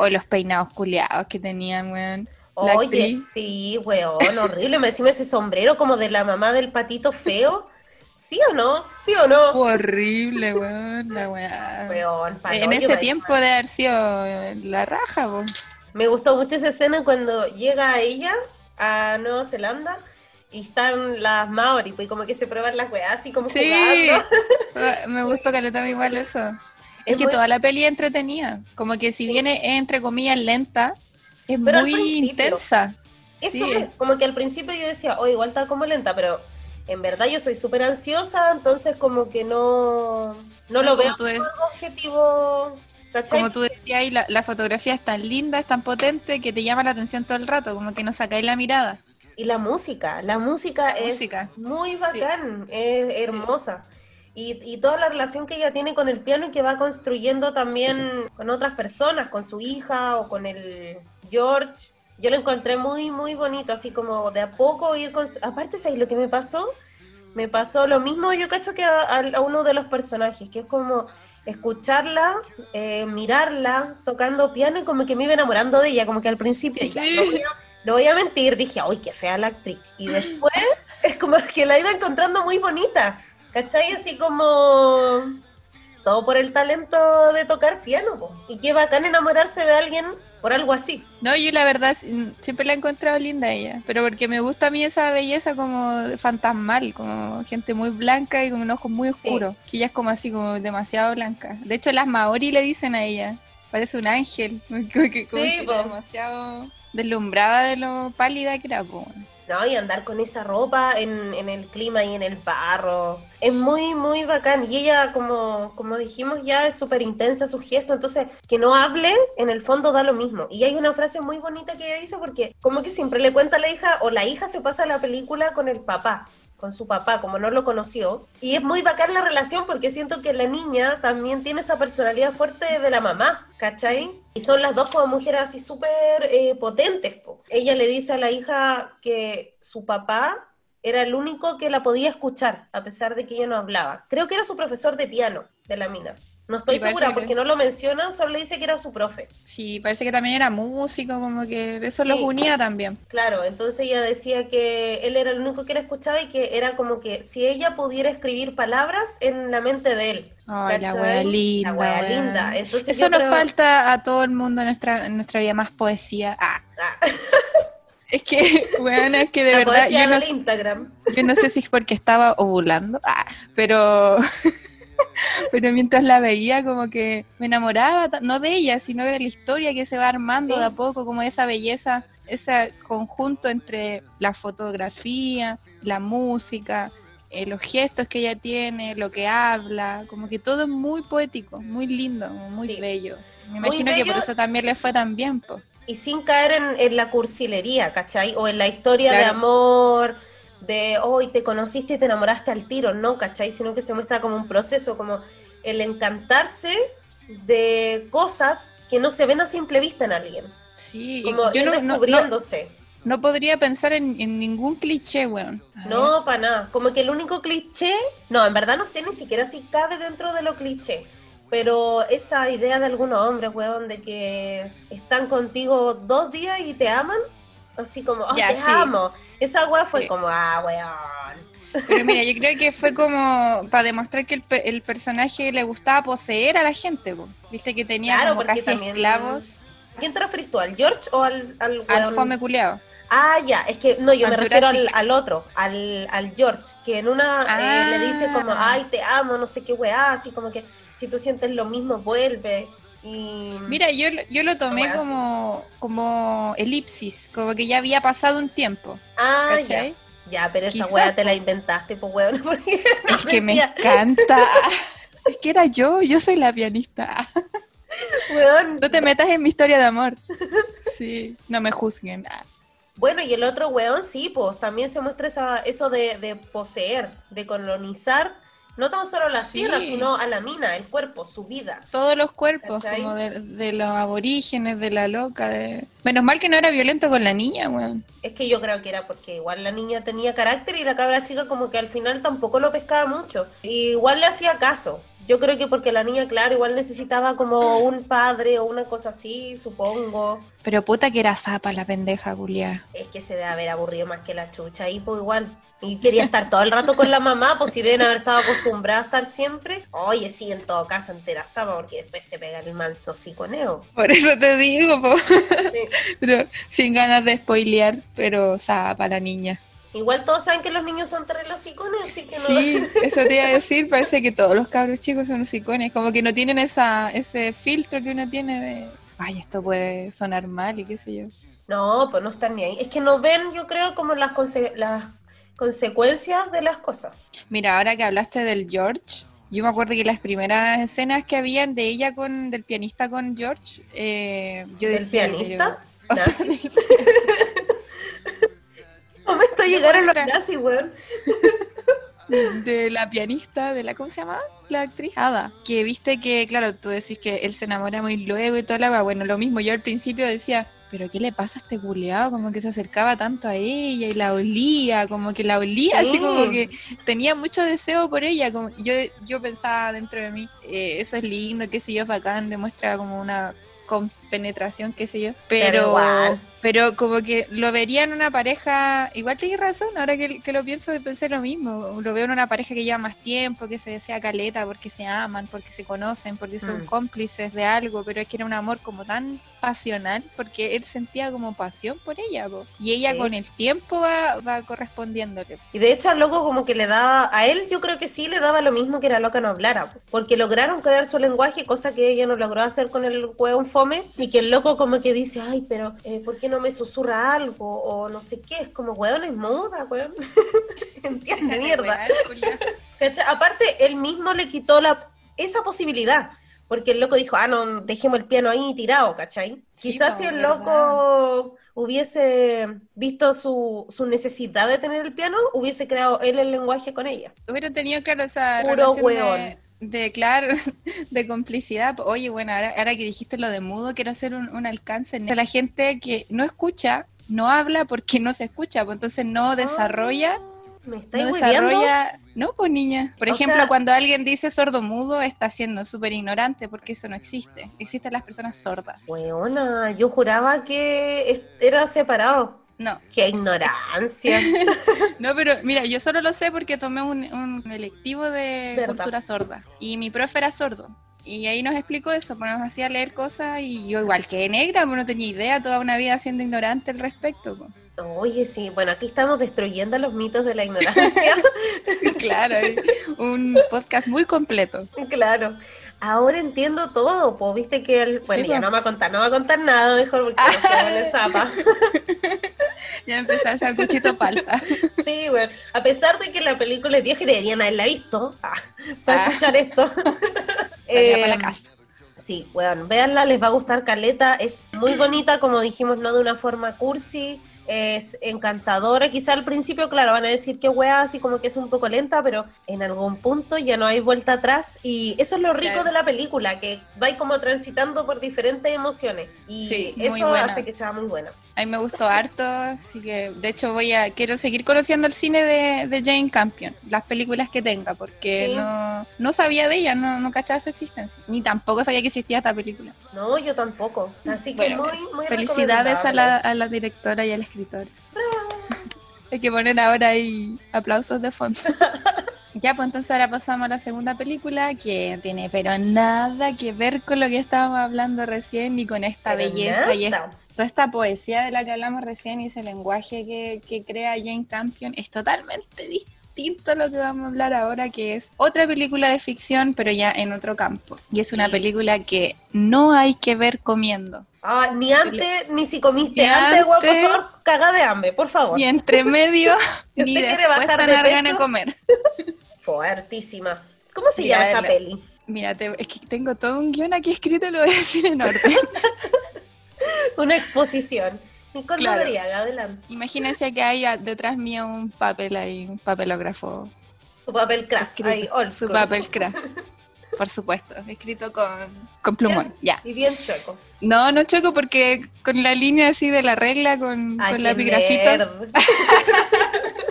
O los peinados culiados que tenían, weón. La Oye, actriz. sí, weón, horrible. Me decime ese sombrero como de la mamá del patito feo. ¿Sí o no? ¿Sí o no? Horrible, weón, la weá. Weón, pa'l En ese tiempo de haber sido la raja, po. Me gustó mucho esa escena cuando llega ella a Nueva Zelanda y están las Maori, pues como que se prueban las weas así como Sí, jugando. Ah, me gustó que le tome igual eso. Es, Es que muy- toda la peli es entretenida. Como que si viene entre comillas lenta, es Pero muy intensa. Eso Sí. es, como que al principio yo decía, oh, igual está como lenta, pero en verdad yo soy súper ansiosa, entonces como que no, no, No, lo como veo como objetivo, ¿cachai? Como tú decías la, la fotografía es tan linda, es tan potente que te llama la atención todo el rato, como que no sacáis la mirada. Y la música, la música La es música. muy bacán, es hermosa. Y, y toda la relación que ella tiene con el piano y que va construyendo también con otras personas, con su hija o con el George. Yo lo encontré muy, muy bonito, así como de a poco ir con... Aparte, ¿sabes lo que me pasó? Me pasó lo mismo, yo cacho que a, uno de los personajes, que es como escucharla, eh, mirarla, tocando piano y como que me iba enamorando de ella, como que al principio, ya, no no voy a mentir, dije, ¡ay, qué fea la actriz! Y después es como que la iba encontrando muy bonita, ¿cachai? Así como todo por el talento de tocar piano, po. y qué bacán enamorarse de alguien por algo así. No, yo la verdad siempre la he encontrado linda ella, pero porque me gusta a mí esa belleza como fantasmal, como gente muy blanca y con un ojo muy Sí. oscuro, que ella es como así, como demasiado blanca. De hecho, las maori le dicen a ella, parece un ángel, que, Sí, demasiado deslumbrada de lo pálida que era. po. No, y andar con esa ropa en, en el clima y en el barro. Es muy, muy bacán. Y ella, como, como dijimos ya, es súper intensa su gesto. Entonces, que no hable, en el fondo da lo mismo. Y hay una frase muy bonita que ella dice porque como que siempre le cuenta a la hija, o la hija se pasa la película con el papá con su papá, como no lo conoció. Y es muy bacán la relación porque siento que la niña también tiene esa personalidad fuerte de la mamá, ¿cachai? Y son las dos como mujeres así súper eh, potentes. po. Ella le dice a la hija que su papá era el único que la podía escuchar, a pesar de que ella no hablaba. Creo que era su profesor de piano de la mina. No estoy Sí, segura que porque no lo menciona, solo le dice que era su profe. Sí, parece que también era músico, como que eso los Sí. unía también. Claro, entonces ella decía que él era el único que la escuchaba y que era como que si ella pudiera escribir palabras en la mente de él. Ay, la wea linda. La wea linda. Entonces Eso nos creo- falta a todo el mundo en nuestra, en nuestra vida, más poesía. Ah, Ah, es que, bueno, es que de la verdad poesía yo no, del Instagram. yo no sé si es porque estaba ovulando, ah, pero, pero mientras la veía como que me enamoraba, no de ella, sino de la historia que se va armando Sí. de a poco, como esa belleza, ese conjunto entre la fotografía, la música, eh, los gestos que ella tiene, lo que habla, como que todo es muy poético, muy lindo, muy Sí. bello. Me imagino que por eso también le fue tan bien, pues. Y sin caer en, en la cursilería, ¿cachai? O en la historia de amor, de hoy te conociste y te enamoraste al tiro, ¿no? ¿cachai? Sino que se muestra como un proceso, como el encantarse de cosas que no se ven a simple vista en alguien. Sí, Como yo ir no, no- no, descubriéndose. no podría pensar en, en ningún cliché, weón. A. No, para nada. Como que el único cliché, no, en verdad no sé ni siquiera si cabe dentro de lo cliché. Pero esa idea de algunos hombres, weón, de que están contigo dos días y te aman, así como, oh, Ya, te sí. amo. Esa weá fue Sí. como, ah, weón. Pero mira, yo creo que fue como para demostrar que el, el personaje le gustaba poseer a la gente, po. viste que tenía Claro, como casi también- esclavos ¿A quién te referís tú? ¿Al George o al, al al weón? fome culeado. Ah, ya, es que no, yo Al me refiero al otro, al, al George, que en una eh, le dice como, Ah. ay, te amo, no sé qué weá, así como que si tú sientes lo mismo, vuelve. Y... Mira, yo, lo- yo lo tomé como, como elipsis, como que ya había pasado un tiempo, ah, ¿cachai? ya, ya, pero esa weá te la inventaste, pues weón, porque Es que me encanta. Es que era yo, yo soy la pianista. weón. No te metas en mi historia de amor. Sí, no me juzguen. Bueno, y el otro weón, sí, pues también se muestra esa, eso de, de poseer, de colonizar, no tan solo las Sí. tierras, sino a la mina, el cuerpo, su vida. todos los cuerpos, ¿Cachai? como de, de los aborígenes, de la loca, de... Menos mal que no era violento con la niña, weón. Es que yo creo que era porque igual la niña tenía carácter y la cabra chica como que al final tampoco lo pescaba mucho. Y igual le hacía caso. Yo creo que porque la niña, claro, igual necesitaba como un padre o una cosa así, supongo. Pero puta que era zapa la pendeja, culia. Es que se debe haber aburrido más que la chucha y pues igual. Y quería estar todo el rato con la mamá, pues si deben haber estado acostumbrada a estar siempre. Oye, sí, en todo caso entera zapa porque después se pega el manso psiconeo. Por eso te digo, po. Sí. Pero sin ganas de spoilear, pero zapa la niña. Igual todos saben que los niños son terribles psicones, así que no... Sí, eso te iba a decir, parece que todos los cabros chicos son psicones, como que no tienen esa, ese filtro que uno tiene de, ay, esto puede sonar mal y qué sé yo. No, pues no están ni ahí. Es que no ven, yo creo, como las, conse- las consecuencias de las cosas. Mira, ahora que hablaste del George, yo me acuerdo que las primeras escenas que habían de ella con, del pianista con George, eh, yo ¿Del decía, pianista? pero- o sea. momento llegaron los nazis, weón. de la pianista, de la, ¿cómo se llama? La actriz Ada. Que viste que, claro, tú decís que él se enamora muy luego y toda la agua. Bueno, lo mismo, yo al principio decía, pero ¿qué le pasa a este culeado? Como que se acercaba tanto a ella y la olía, como que la olía, así Sí. como que tenía mucho deseo por ella. Como, yo, yo pensaba dentro de mí, eh, eso es lindo, qué sé yo, es bacán, demuestra como una penetración, qué sé yo. Pero Pero, como que lo vería en una pareja, igual tienes razón, ahora que, que lo pienso pensé lo mismo, lo veo en una pareja que lleva más tiempo, que se desea caleta porque se aman, porque se conocen, porque son Mm. cómplices de algo, pero es que era un amor como tan pasional, porque él sentía como pasión por ella, po. y ella Sí. con el tiempo va, va correspondiéndole. Y de hecho al loco como que le daba, a él yo creo que sí le daba lo mismo que la loca no hablara, porque lograron crear su lenguaje, cosa que ella no logró hacer con el hueón fome, y que el loco como que dice, ay, pero eh, ¿por qué no me susurra algo? O no sé qué, es como, weón, es muda, weón. Entiende, mierda. Aparte, él mismo le quitó la, esa posibilidad. Porque el loco dijo, ah, no, dejemos el piano ahí tirado, ¿cachai? Sí, Quizás si el verdad. loco hubiese visto su, su necesidad de tener el piano, hubiese creado él el lenguaje con ella. Hubiera tenido, claro, esa Puro relación de, de, claro, de complicidad. Oye, bueno, ahora, ahora que dijiste lo de mudo, quiero hacer un, un alcance la gente que no escucha, no habla porque no se escucha, pues entonces no desarrolla, Ah, ¿Me estáis no desarrolla, no, pues niña. Por O ejemplo, sea- cuando alguien dice sordo mudo, está siendo súper ignorante porque eso no existe. Existen las personas sordas. Weona, yo juraba que era separado. No, ¡Qué ignorancia! no, pero mira, yo solo lo sé porque tomé un, un electivo de Verdad. cultura sorda y mi profe era sordo. Y ahí nos explicó eso, pues nos hacía leer cosas y yo igual que negra, pues no tenía idea, toda una vida siendo ignorante al respecto. pues. Oye, sí, bueno, aquí estamos destruyendo los mitos de la ignorancia. claro, un podcast muy completo. Claro. Ahora entiendo todo, pues viste que el... Bueno, Sí, ya po. no me va a contar, no va a contar nada mejor porque no se zapa. Ya empezar a cuchito palta. Sí, bueno, a pesar de que la película es vieja y deberían haberla visto, ah, para Ah. escuchar esto. Eh, para la casa. Sí, bueno, véanla, les va a gustar Caleta, es muy bonita, como dijimos, no de una forma cursi, es encantadora, quizá al principio, claro, van a decir que wea, así como que es un poco lenta, pero en algún punto ya no hay vuelta atrás, y eso es lo rico Claro. de la película, que va como transitando por diferentes emociones, y Sí, eso hace que sea muy buena. A mí me gustó harto, así que de hecho voy a quiero seguir conociendo el cine de, de Jane Campion, las películas que tenga, porque Sí. no, no sabía de ella, no, no cachaba su existencia, ni tampoco sabía que existía esta película. No, yo tampoco, así que Bueno, muy, muy felicidades a la, a la directora y al escritor. Hay que poner ahora ahí aplausos de fondo. Ya, pues entonces ahora pasamos a la segunda película que tiene pero nada que ver con lo que estábamos hablando recién ni con esta Pero belleza y nada. Toda esta poesía de la que hablamos recién y ese lenguaje que, que crea Jane Campion es totalmente distinto a lo que vamos a hablar ahora, que es otra película de ficción, pero ya en otro campo. Y es una Sí. película que no hay que ver comiendo. Ah, ni antes, ni si comiste antes, weón, por favor, caga de hambre, por favor. Ni entre medio, ¿Y ni usted quiere después bajar tan de comer. Fuertísima. ¿Cómo se llama esta la- peli? Mira, te- es que tengo todo un guion aquí escrito, lo voy a decir en orden. Una exposición. Nicole Claro. Adelante. Imagínense que hay detrás mío un papel ahí, un papelógrafo. Su papel craft, ahí, su papel craft. Por supuesto, escrito con, con plumón, ya. Y bien choco. No, no choco porque con la línea así de la regla, con, Ay, con la epigrafito, nerd.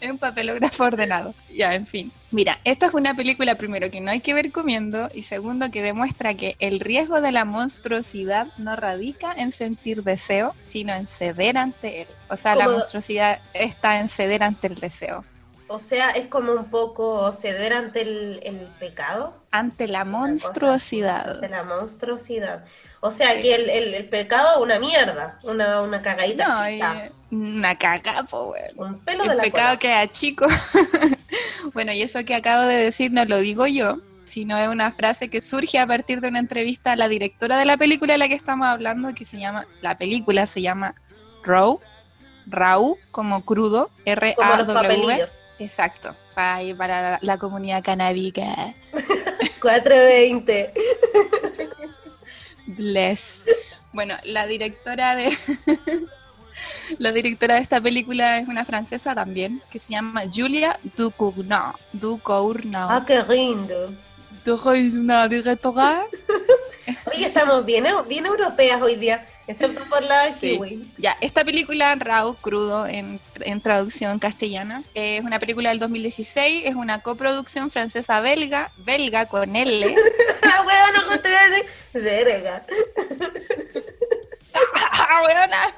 es un papelógrafo ordenado. Ya, en fin. Mira, esta es una película primero que no hay que ver comiendo y segundo que demuestra que el riesgo de la monstruosidad no radica en sentir deseo, sino en ceder ante él. O sea, la monstruosidad está en ceder ante el deseo. O sea, es como un poco ceder ante el, el pecado, Ante la cosa monstruosidad. de la monstruosidad. O sea, Sí. que el, el- el pecado es una mierda, una, una cagadita No, chica. una caga, po, weón. Un pelo de la pecado cola. queda chico. bueno, y eso que acabo de decir no lo digo yo, sino es una frase que surge a partir de una entrevista a la directora de la película de la que estamos hablando, que se llama, la película se llama Raw, Raw, como crudo, R-A-W. Exacto, para, para la, la comunidad canábica. 420. Bless. Bueno, la directora de la directora de esta película es una francesa también, que se llama Julia Ducournau. Ducournau. Ah, qué lindo. Es una directora. Oye, estamos bien, bien europeas hoy día, excepto por la Sí. Ya, esta película, Raw, crudo en, en traducción castellana, es una película del 2016, es una coproducción francesa-belga, belga con L, Ah, weón, no te voy. Verga. ¡Ah, weona!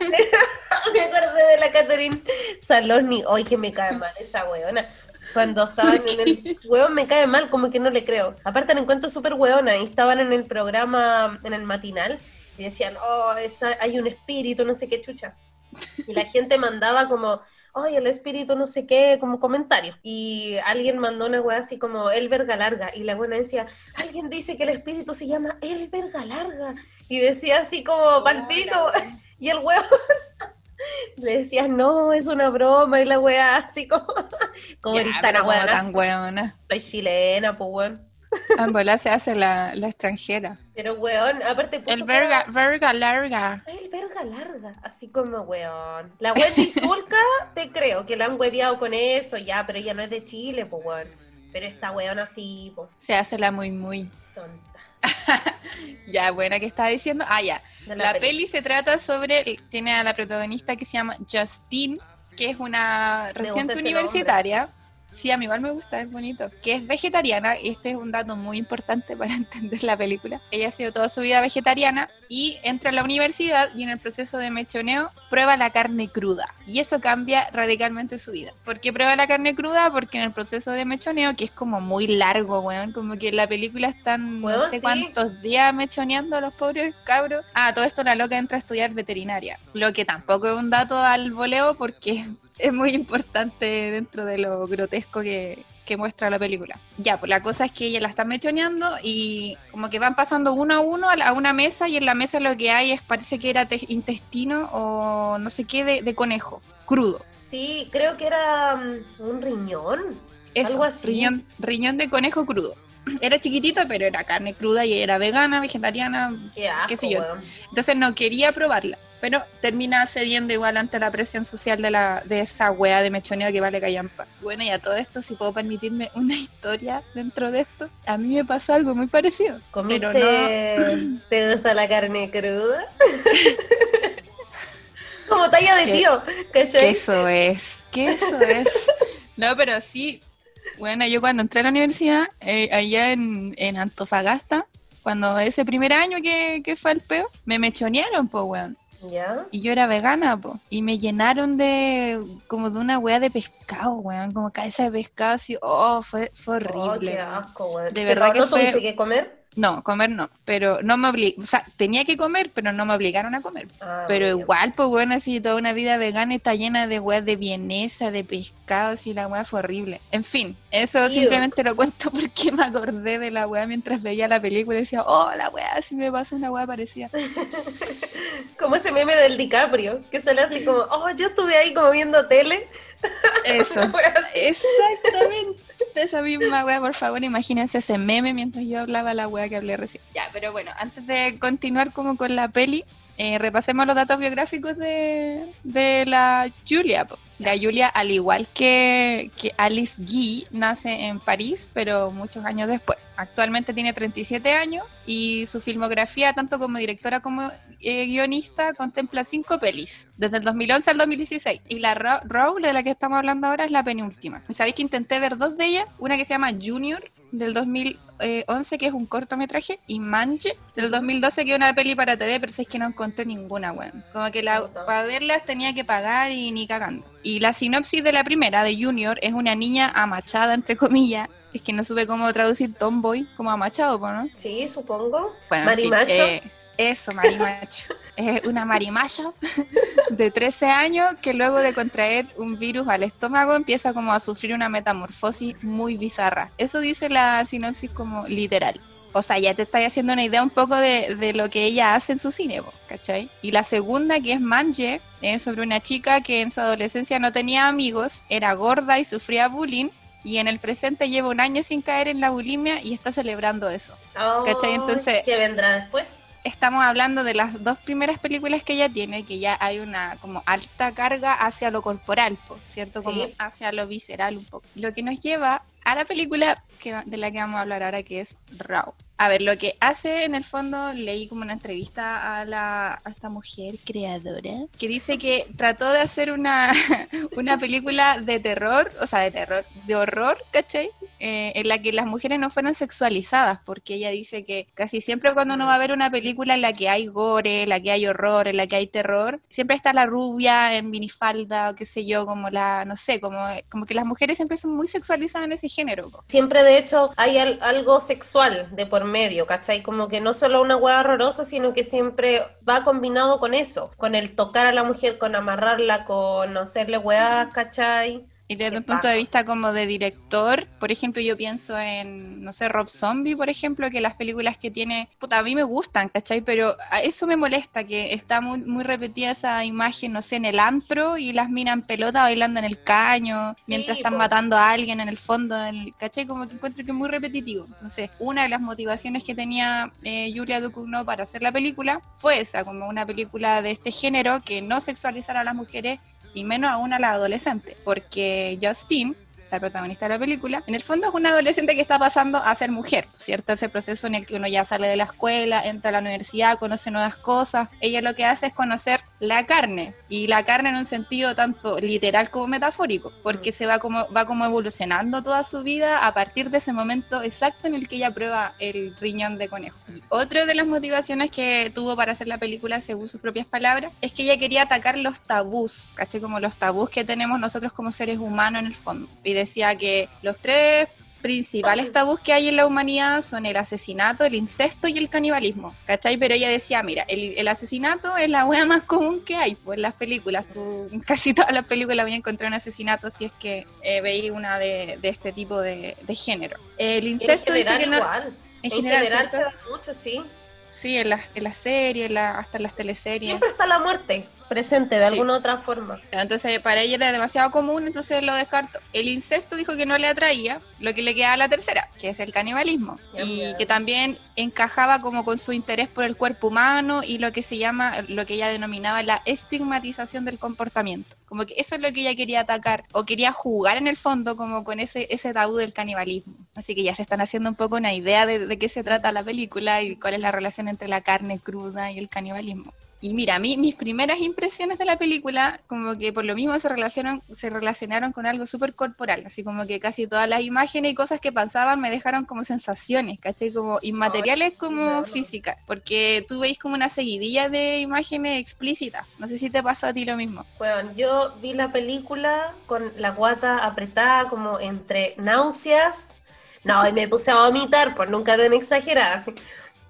me acordé de la Catherine Saloni. Hoy que me cae mal esa weona. Cuando estaban en el weón me cae mal, como que no le creo. Aparte la encuentro súper weona y estaban en el programa, en el matinal, y decían, oh, está, hay un espíritu, no sé qué chucha. Y la gente mandaba como, ay, el espíritu no sé qué, como comentarios. Y alguien mandó una weá así como el verga larga. Y la buena decía, alguien dice que el espíritu se llama el verga larga. Y decía así como palpito. Y el weón le decía, no, es una broma. Y la weá así como, como tan como tan weona. Soy chilena, pues weón. En bola se hace la, la extranjera. Pero weón, aparte puso El verga, larga. El verga larga, así como weón. La web de Zulka, te creo que la han hueveado con eso, ya, pero ella no es de Chile, pues weón. Pero esta weón así, pues, Se hace la muy muy. tonta. Ya, buena que estaba diciendo. Ah, ya. De La peli se trata sobre, tiene a la protagonista que se llama Justine, que es una reciente universitaria. Sí, a mí igual me gusta, es bonito. Que es vegetariana, y este es un dato muy importante para entender la película. Ella ha sido toda su vida vegetariana y entra a la universidad y en el proceso de mechoneo prueba la carne cruda. Y eso cambia radicalmente su vida. ¿Por qué prueba la carne cruda? Porque en el proceso de mechoneo, que es como muy largo, weón, como que en la película están no sé sí. cuántos días mechoneando a los pobres cabros. Ah, todo esto la loca entra a estudiar veterinaria. Lo que tampoco es un dato al voleo porque es muy importante dentro de lo grotesco que, que muestra la película. Ya, pues la cosa es que ella la está mechoneando y como que van pasando uno a uno a, la- a una mesa y en la mesa lo que hay es, parece que era te- intestino o no sé qué de, de conejo, crudo. Sí, creo que era mm, un riñón. Eso, Algo así. Riñón, riñón de conejo crudo. Era chiquitito, pero era carne cruda y era vegana, vegetariana, Qué asco, qué sé yo. Entonces no quería probarla, pero termina cediendo igual ante la presión social de, la, de esa wea de mechoneo que vale callampa. Bueno, y a todo esto, si puedo permitirme una historia dentro de esto, a mí me pasó algo muy parecido. ¿Comiste, Pero te gusta la carne cruda? Como talla de ¿Qué? tío, Que ¿cachai? eso es, que eso es. No, pero sí, bueno, yo cuando entré a la universidad, eh, allá en, en Antofagasta, cuando ese primer año que, que fue el peo, me mechonearon, po, weón. ¿Ya? Y yo era vegana, po. Y me llenaron de como de una weá de pescado, weón. Como cabeza de pescado así. Oh, fue, fue Oh, horrible. qué weón. asco, weón. De Pero verdad que ¿No fue- tuviste que comer? No, comer no. Pero no me obligaron. O sea, tenía que comer, pero no me obligaron a comer. Ah, Pero bien. igual, pues bueno, así toda una vida vegana está llena de weas de vienesa, de pescados y la wea fue horrible. En fin, eso simplemente lo cuento porque me acordé de la wea mientras veía la película y decía, oh, la wea, si me pasó una wea parecida. Como ese meme del DiCaprio, que sale así como, oh, yo estuve ahí como viendo tele. Eso. Exactamente esa misma wea, por favor, imagínense ese meme mientras yo hablaba la wea que hablé recién. Ya, pero bueno, antes de continuar como con la peli, eh, repasemos los datos biográficos de, de la Julia. po. La Julia, al igual que, que Alice Guy, nace en París, pero muchos años después. Actualmente tiene 37 años y su filmografía, tanto como directora como eh, guionista, contempla cinco pelis, desde el 2011 al 2016. Y la Ro- Row, de la que estamos hablando ahora, es la penúltima. ¿Sabéis que intenté ver dos de ellas? Una que se llama Junior, del 2011, que es un cortometraje, y Manche, del 2012, que es una peli para TV, pero es que no encontré ninguna, weón. Como que la, para verlas tenía que pagar y ni cagando. Y la sinopsis de la primera, de Junior, es una niña amachada, entre comillas. Es que no supe cómo traducir tomboy como amachado, ¿no? Sí, supongo. Bueno, Marimacho. eh, eso, marimacho. es una marimacha de 13 años que luego de contraer un virus al estómago empieza como a sufrir una metamorfosis muy bizarra. Eso dice la sinopsis como literal. O sea, ya te estás haciendo una idea un poco de, de lo que ella hace en su cine, ¿cachai? Y la segunda, que es Manje, es sobre una chica que en su adolescencia no tenía amigos, era gorda y sufría bullying, y en el presente lleva un año sin caer en la bulimia y está celebrando eso. Oh, ¿Cachai? Entonces- ¿Qué vendrá después? Estamos hablando de las dos primeras películas que ella tiene, que ya hay una como alta carga hacia lo corporal, po, ¿cierto? Como hacia lo visceral un poco. Lo que nos lleva a la película que, de la que vamos a hablar ahora, que es Raw. A ver, lo que hace en el fondo, leí como una entrevista a, la, a esta mujer creadora, que dice que trató de hacer una, una película de terror, o sea, de terror, de horror, ¿cachai? Eh, en la que las mujeres no fueran sexualizadas, porque ella dice que casi siempre cuando uno va a ver una película en la que hay gore, en la que hay horror, en la que hay terror, siempre está la rubia en minifalda o qué sé yo, como la, no sé, como, como que las mujeres siempre son muy sexualizadas en ese género. Siempre de hecho hay algo sexual de por medio, ¿cachai? Como que no solo una hueá horrorosa, sino que siempre va combinado con eso, con el tocar a la mujer, con amarrarla, con hacerle hueás, ¿cachai? Y desde un punto de vista como de director, por ejemplo, yo pienso en, no sé, Rob Zombie, por ejemplo, que las películas que tiene, puta, a mí me gustan, ¿cachai? Pero a eso me molesta, que está muy, muy repetida esa imagen, no sé, en el antro y las miran pelota bailando en el caño, mientras están matando a alguien en el fondo, ¿cachai? Como que encuentro que es muy repetitivo. Entonces, una de las motivaciones que tenía eh, Julia Ducournau para hacer la película fue esa, como una película de este género que no sexualizara a las mujeres y menos aún a la adolescente, porque Justine la protagonista de la película, en el fondo es una adolescente que está pasando a ser mujer, ¿cierto? Ese proceso en el que uno ya sale de la escuela, entra a la universidad, conoce nuevas cosas. Ella lo que hace es conocer la carne, y la carne en un sentido tanto literal como metafórico, porque se va como, va como evolucionando toda su vida a partir de ese momento exacto en el que ella prueba el riñón de conejo. Y otra de las motivaciones que tuvo para hacer la película, según sus propias palabras, es que ella quería atacar los tabús, ¿caché? Como los tabús que tenemos nosotros como seres humanos en el fondo. Y decía que los tres principales tabús que hay en la humanidad son el asesinato, el incesto y el canibalismo, ¿cachai? Pero ella decía, mira, el, asesinato es la wea más común que hay pues, en las películas. Tú, casi todas las películas voy a encontrar un asesinato si es que eh, veis una de, este tipo de, género. El incesto dice que no... En, general, se da mucho, sí. Sí, en las en la series, hasta en las teleseries. Siempre está la muerte presente de alguna otra forma. Entonces, para ella era demasiado común, entonces lo descarto. El incesto dijo que no le atraía, lo que le queda a la tercera, que es el canibalismo. y que también encajaba como con su interés por el cuerpo humano y lo que se llama, lo que ella denominaba la estigmatización del comportamiento. Como que eso es lo que ella quería atacar o quería jugar en el fondo como con ese, ese tabú del canibalismo. Así que ya se están haciendo un poco una idea de, de qué se trata la película y cuál es la relación entre la carne cruda y el canibalismo. Y mira, a mí mis primeras impresiones de la película, como que por lo mismo se relacionaron, se relacionaron con algo súper corporal, así como que casi todas las imágenes y cosas que pasaban me dejaron como sensaciones, ¿cachai? Como inmateriales como físicas, porque tú veis como una seguidilla de imágenes explícitas. No sé si te pasó a ti lo mismo. Bueno, yo vi la película con la guata apretada como entre náuseas. No, y me puse a vomitar, por nunca tan exagerada.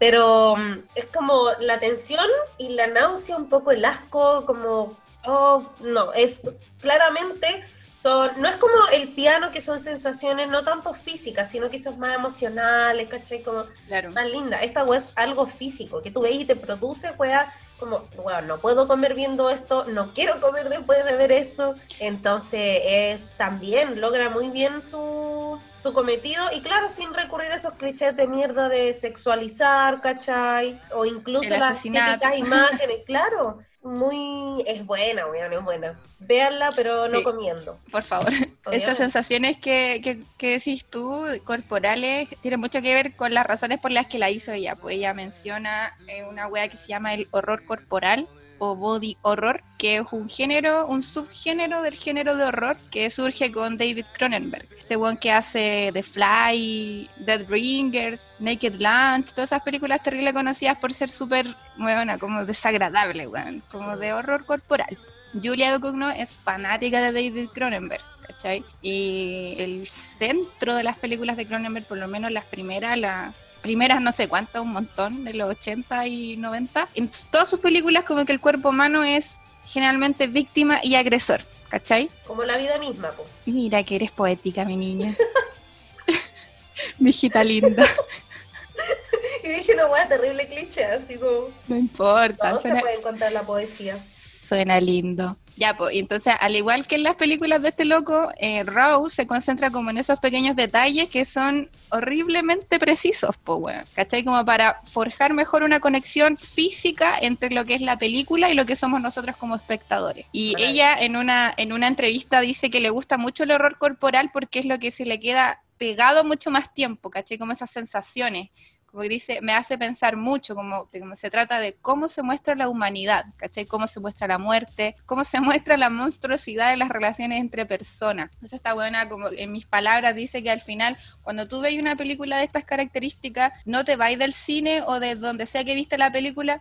Pero mm, es como la tensión y la náusea, un poco el asco, como, oh, no, es claramente, son, no es como el piano que son sensaciones no tanto físicas, sino son más emocionales, ¿cachai? Como claro. más linda. Esta es algo físico, que tú ves y te produce, wea, como, bueno, no puedo comer viendo esto, no quiero comer después de ver esto. Entonces, eh, también logra muy bien su su cometido y claro, sin recurrir a esos clichés de mierda de sexualizar, ¿cachai? O incluso las típicas imágenes, claro. Muy, es buena, weón, es buena. Véanla, pero no comiendo. Por favor. Esas sensaciones que, que, que, decís tú, corporales, tienen mucho que ver con las razones por las que la hizo ella. Pues ella menciona eh, una wea que se llama el horror corporal, o body horror, que es un género, un subgénero del género de horror que surge con David Cronenberg. Este one que hace The Fly, Dead Ringers, Naked Lunch, todas esas películas terribles conocidas por ser súper, bueno, como desagradable, bueno, como de horror corporal. Julia Ducournau es fanática de David Cronenberg. ¿cachai? Y el centro de las películas de Cronenberg, por lo menos las primeras, la, primeras no sé cuántas, un montón, de los 80 y 90, en todas sus películas como que el cuerpo humano es generalmente víctima y agresor, ¿cachai? Como la vida misma, po. Mira que eres poética, mi niña. mi hijita linda. y dije una hueá terrible cliché, así como... No importa. No se puede encontrar la poesía. Suena lindo. Ya, pues, entonces, al igual que en las películas de este loco, eh, Rose se concentra como en esos pequeños detalles que son horriblemente precisos, pues, weón, ¿cachai? Como para forjar mejor una conexión física entre lo que es la película y lo que somos nosotros como espectadores. Y ella en una, en una entrevista dice que le gusta mucho el horror corporal porque es lo que se le queda pegado mucho más tiempo, ¿caché? Como esas sensaciones como dice, me hace pensar mucho, como, se trata de cómo se muestra la humanidad, ¿cachai? Cómo se muestra la muerte, cómo se muestra la monstruosidad de las relaciones entre personas. Entonces está buena, como en mis palabras dice que al final, cuando tú veis una película de estas características, no te vais del cine o de donde sea que viste la película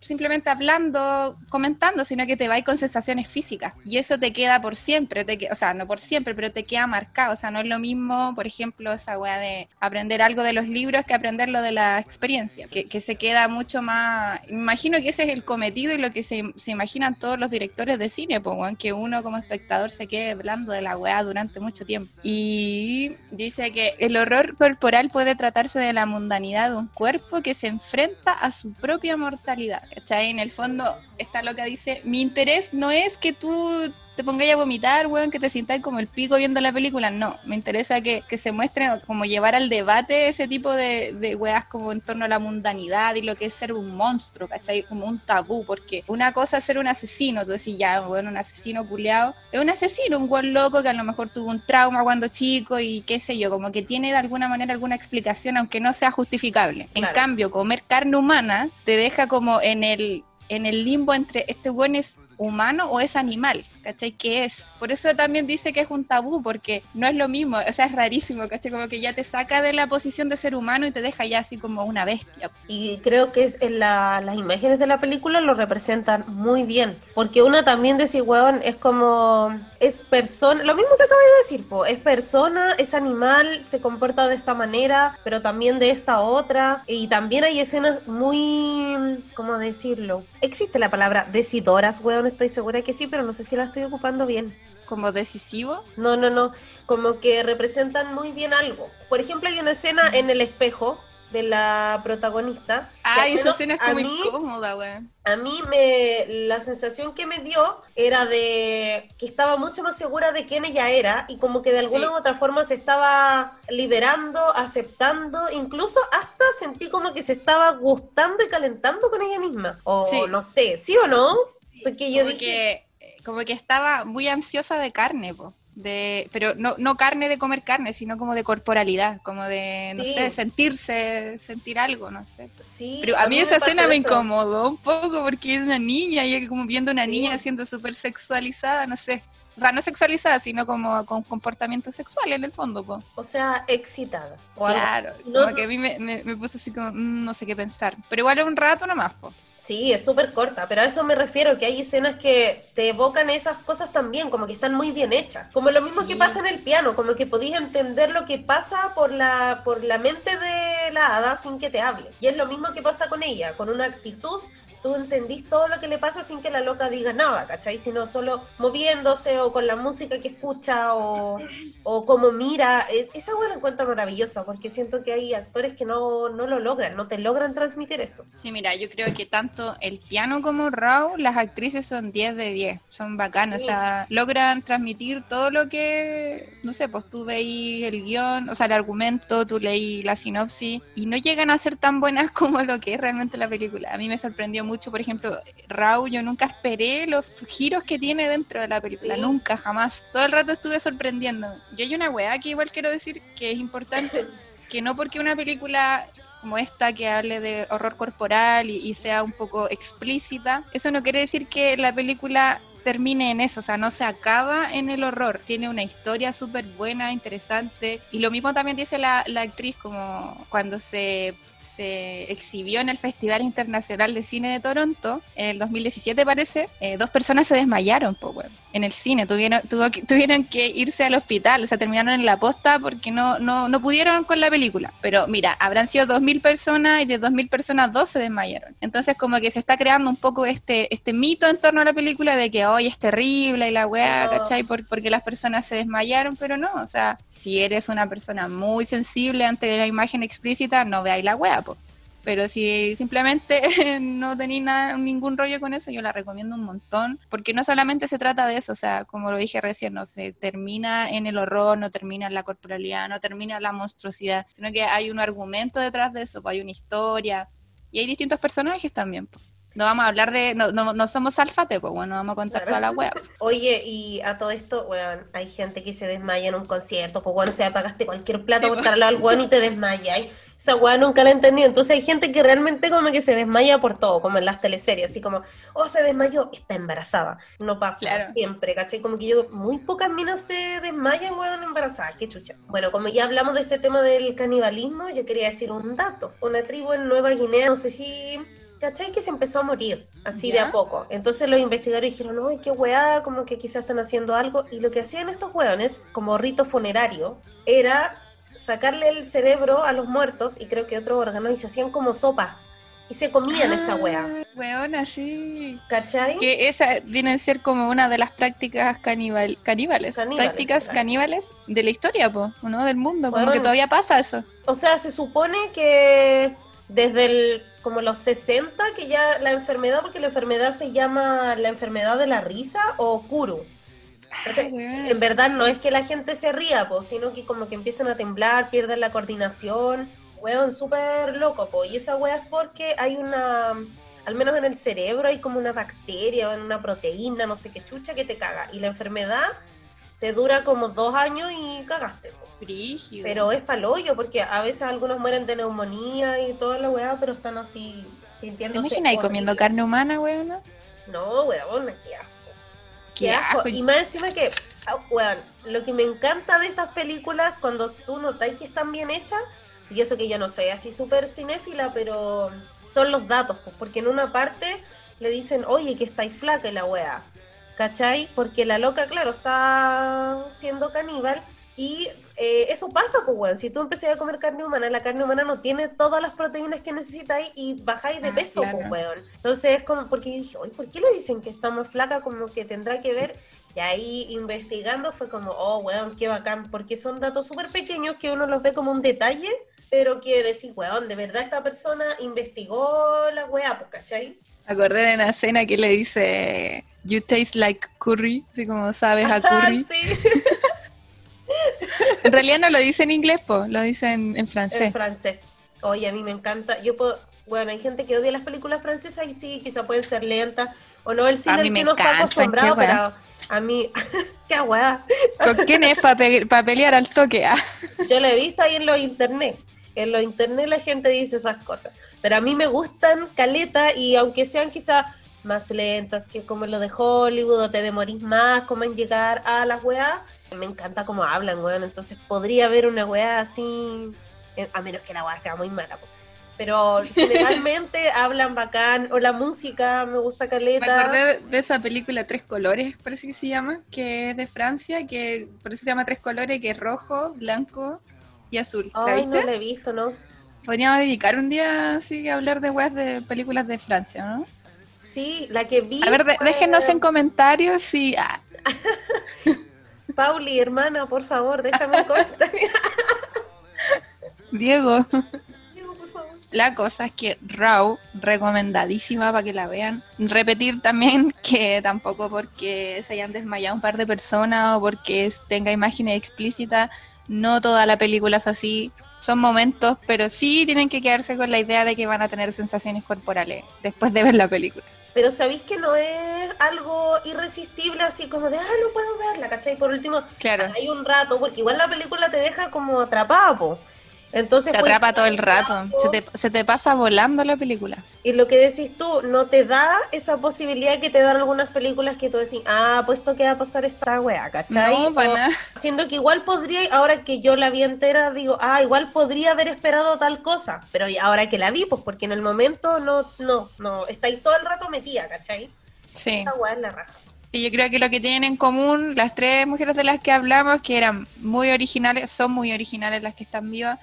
simplemente hablando, comentando, sino que te va con sensaciones físicas. Y eso te queda por siempre, te, o sea, no por siempre, pero te queda marcado. O sea, no es lo mismo, por ejemplo, esa weá de aprender algo de los libros que aprenderlo de la experiencia, que, que se queda mucho más... imagino que ese es el cometido y lo que se, se imaginan todos los directores de cine, pues, que uno como espectador se quede hablando de la weá durante mucho tiempo. Y dice que el horror corporal puede tratarse de la mundanidad de un cuerpo que se enfrenta a su propia mortalidad. ¿Cachai? En el fondo, esta loca dice, mi interés no es que tú te pongáis a vomitar, weón, que te sientas como el pico viendo la película. No, me interesa que, se muestren, como llevar al debate ese tipo de, de weas como en torno a la mundanidad y lo que es ser un monstruo, ¿cachai? Como un tabú, porque una cosa es ser un asesino, tú decís, ya, bueno, un asesino culeado, es un asesino, un weón loco que a lo mejor tuvo un trauma cuando chico y qué sé yo, como que tiene de alguna manera alguna explicación, aunque no sea justificable. En cambio, comer carne humana te deja como en el en el limbo entre este weón es humano o es animal, ¿cachai? ¿Qué es? Por eso también dice que es un tabú, porque no es lo mismo, o sea, es rarísimo, ¿cachai? Como que ya te saca de la posición de ser humano y te deja ya así como una bestia. Y creo que es en las imágenes de la película lo representan muy bien, porque una también de weón, es como, es persona, lo mismo que acabo de decir, po, es persona, es animal, se comporta de esta manera, pero también de esta otra, y también hay escenas muy, ¿cómo decirlo? Existe la palabra decidoras, weón, estoy segura que sí, pero no sé si la estoy ocupando bien. ¿Como decisivo? No, no, no. Como que representan muy bien algo. Por ejemplo, hay una escena en el espejo de la protagonista. Ah, esa escena es como incómoda, güey. A mí me, la sensación que me dio era de que estaba mucho más segura de quién ella era y como que de alguna u otra forma se estaba liberando, aceptando, incluso hasta sentí como que se estaba gustando y calentando con ella misma. O no sé, ¿sí o no? Porque yo como que como que estaba muy ansiosa de carne, De, pero no, no carne de comer carne, sino como de corporalidad, como de, no sé, sentirse, sentir algo, no sé. Sí, pero a, mí, esa escena me incomodó un poco porque era una niña y como viendo una niña siendo súper sexualizada, no sé. O sea, no sexualizada, sino como con comportamiento sexual en el fondo, po. O sea, excitada. claro, como que a mí me, me, me puse así como, mm, no sé qué pensar. Pero igual un rato nomás, po. Sí, es súper corta, pero a eso me refiero, que hay escenas que te evocan esas cosas también, como que están muy bien hechas. Como lo mismo que pasa en el piano, como que podías entender lo que pasa por la, por la mente de la hada sin que te hable. Y es lo mismo que pasa con ella, con una actitud tú entendís todo lo que le pasa sin que la loca diga nada, ¿cachai? Sino solo moviéndose o con la música que escucha o, o como mira. E, esa hueá la encuentro maravillosa porque siento que hay actores que no, no lo logran, no te logran transmitir eso. Sí, mira, yo creo que tanto el piano como Raw, las actrices son 10 de 10, son bacanas, o sea, logran transmitir todo lo que, no sé, pues tú veis el guion, o sea, el argumento, tú leí la sinopsis y no llegan a ser tan buenas como lo que es realmente la película. A mí me sorprendió mucho por ejemplo, Raúl, yo nunca esperé los giros que tiene dentro de la película, nunca, jamás. Todo el rato estuve sorprendiendo. Y hay una weá que igual quiero decir que es importante, que no porque una película como esta que hable de horror corporal y, y sea un poco explícita, eso no quiere decir que la película termine en eso, o sea, no se acaba en el horror, tiene una historia súper buena, interesante, y lo mismo también dice la, la actriz, como cuando se se exhibió en el Festival Internacional de Cine de Toronto, en el 2017 parece, eh, dos personas se desmayaron po, en el cine, tuvieron, tuvieron que irse al hospital, o sea, terminaron en la posta porque no, no, no pudieron con la película. Pero mira, habrán sido 2.000 personas y de 2.000 personas dos se desmayaron. Entonces como que se está creando un poco este, este mito en torno a la película de que hoy es terrible y la weá, ¿cachai? porque las personas se desmayaron, pero no, o sea, si eres una persona muy sensible ante la imagen explícita, no veáis la weá pero si simplemente no tenéis ningún rollo con eso, yo la recomiendo un montón, porque no solamente se trata de eso, o sea, como lo dije recién, no se termina en el horror, no termina en la corporalidad, no termina en la monstruosidad, sino que hay un argumento detrás de eso, pues hay una historia y hay distintos personajes también. Pues. No vamos a hablar de. No, no, no somos alfate, pues bueno, vamos a contar Claro. toda la web. Oye, y a todo esto, weón, hay gente que se desmaya en un concierto, pues bueno, o sea, pagaste cualquier plata Sí, por po. estar al lado del weón y te desmayas. Esa weón nunca la he entendido. Entonces hay gente que realmente como que se desmaya por todo, como en las teleseries, así como, oh, se desmayó, está embarazada. No pasa Claro. siempre, ¿cachai? Como que yo, muy pocas minas se desmayan, weón, embarazadas, qué chucha. Bueno, como ya hablamos de este tema del canibalismo, yo quería decir un dato. Una tribu en Nueva Guinea, no sé si ¿Cachai? Que se empezó a morir, así de a poco. Entonces los investigadores dijeron, no, qué weá, como que quizás están haciendo algo. Y lo que hacían estos weones, como rito funerario, era sacarle el cerebro a los muertos y creo que otros órganos y se hacían como sopa. Y se comían esa weá. Ah, Weona, sí. ¿Cachai? Que esa viene a ser como una de las prácticas caníbal, caníbales, Caníbales, prácticas caníbales de la historia, po, ¿no? Del mundo, como que todavía pasa eso. O sea, se supone que desde el, como los 60 que ya la enfermedad, porque la enfermedad se llama la enfermedad de la risa o Kuru. En verdad no es que la gente se ría, po, sino que como que empiezan a temblar, pierden la coordinación, weón, súper loco, po. y esa wea es porque hay una, al menos en el cerebro hay como una bacteria o una proteína, no sé qué chucha, que te caga, y la enfermedad te dura como dos años y cagaste, po. Brígido. pero es palollo, porque a veces algunos mueren de neumonía y toda la weá, pero están así ¿Te sintiéndose imaginas ahí comiendo carne humana, weón? No, weón, qué asco. Qué Qué asco. asco. Y más encima que, ah, weón, lo que me encanta de estas películas, cuando tú notáis que están bien hechas, y eso que yo no soy así súper cinéfila, pero son los datos, pues, porque en una parte le dicen, oye, que estáis flaca y la weá, ¿cachai? Porque la loca, claro, está siendo caníbal, y eh, eso pasa, pues, weón, si tú empecé a comer carne humana, la carne humana no tiene todas las proteínas que necesitáis y bajáis de Ah, peso, claro. pues, weón. Entonces es como, porque dije, oye, ¿por qué le dicen que está más flaca? Como que tendrá que ver. Y ahí investigando fue como, oh, weón, qué bacán, porque son datos súper pequeños que uno los ve como un detalle, pero que decís, weón, de verdad esta persona investigó la weá, pues, ¿cachai? Acordé de una escena que le dice You taste like curry, así como sabes a curry. sí, En realidad no lo dice en inglés, po, lo dice en, en francés. en francés. Oye, a mí me encanta. Yo puedo, bueno, hay gente que odia las películas francesas y sí, quizá pueden ser lentas o no el cine mí al me que uno está acostumbrado, pero a mí, qué weá. ¿Con quién es para pelear al toque? Ah, Yo lo he visto ahí en los internet. En los internet la gente dice esas cosas. Pero a mí me gustan caleta y aunque sean quizás más lentas que como lo de Hollywood o te demorís más como en llegar a las weas, me encanta cómo hablan, weón. Entonces podría haber una wea así, eh, a menos que la wea sea muy mala. Pero generalmente hablan bacán, o la música me gusta Me caleta. acordé de esa película Tres Colores, parece que se llama, que es de Francia, que por eso se llama Tres Colores, que es rojo, blanco y azul. ¿La Ay, viste? no la he visto, ¿no? Podríamos dedicar un día así a hablar de weas de películas de Francia, ¿no? Sí, la que vi. A ver, de- fue- déjenos en comentarios si... ah, Pauli, hermana, por favor, déjame un comentario. Diego. Diego, por favor. La cosa es que Raw, recomendadísima para que la vean. Repetir también que tampoco porque se hayan desmayado un par de personas o porque tenga imágenes explícitas, no toda la película es así. Son momentos, pero sí tienen que quedarse con la idea de que van a tener sensaciones corporales después de ver la película. Pero sabéis que no es algo irresistible, así como de, ah, no puedo verla, ¿cachai? Por último, Claro, hay un rato, porque igual la película te deja como atrapado, po. Entonces, te puedes atrapa todo el rato. Se te, se te pasa volando la película. Y lo que decís tú, no te da esa posibilidad que te dan algunas películas que tú decís, ah, pues esto que va a pasar esta wea, ¿cachai? No, para nada. Siendo que igual podría, ahora que yo la vi entera, digo, ah, igual podría haber esperado tal cosa, pero ahora que la vi, pues porque en el momento no, no, no, estáis todo el rato metida, ¿cachai? Sí. Esa weá es la raja. Sí, yo creo que lo que tienen en común las tres mujeres de las que hablamos, que eran muy originales, son muy originales las que están vivas,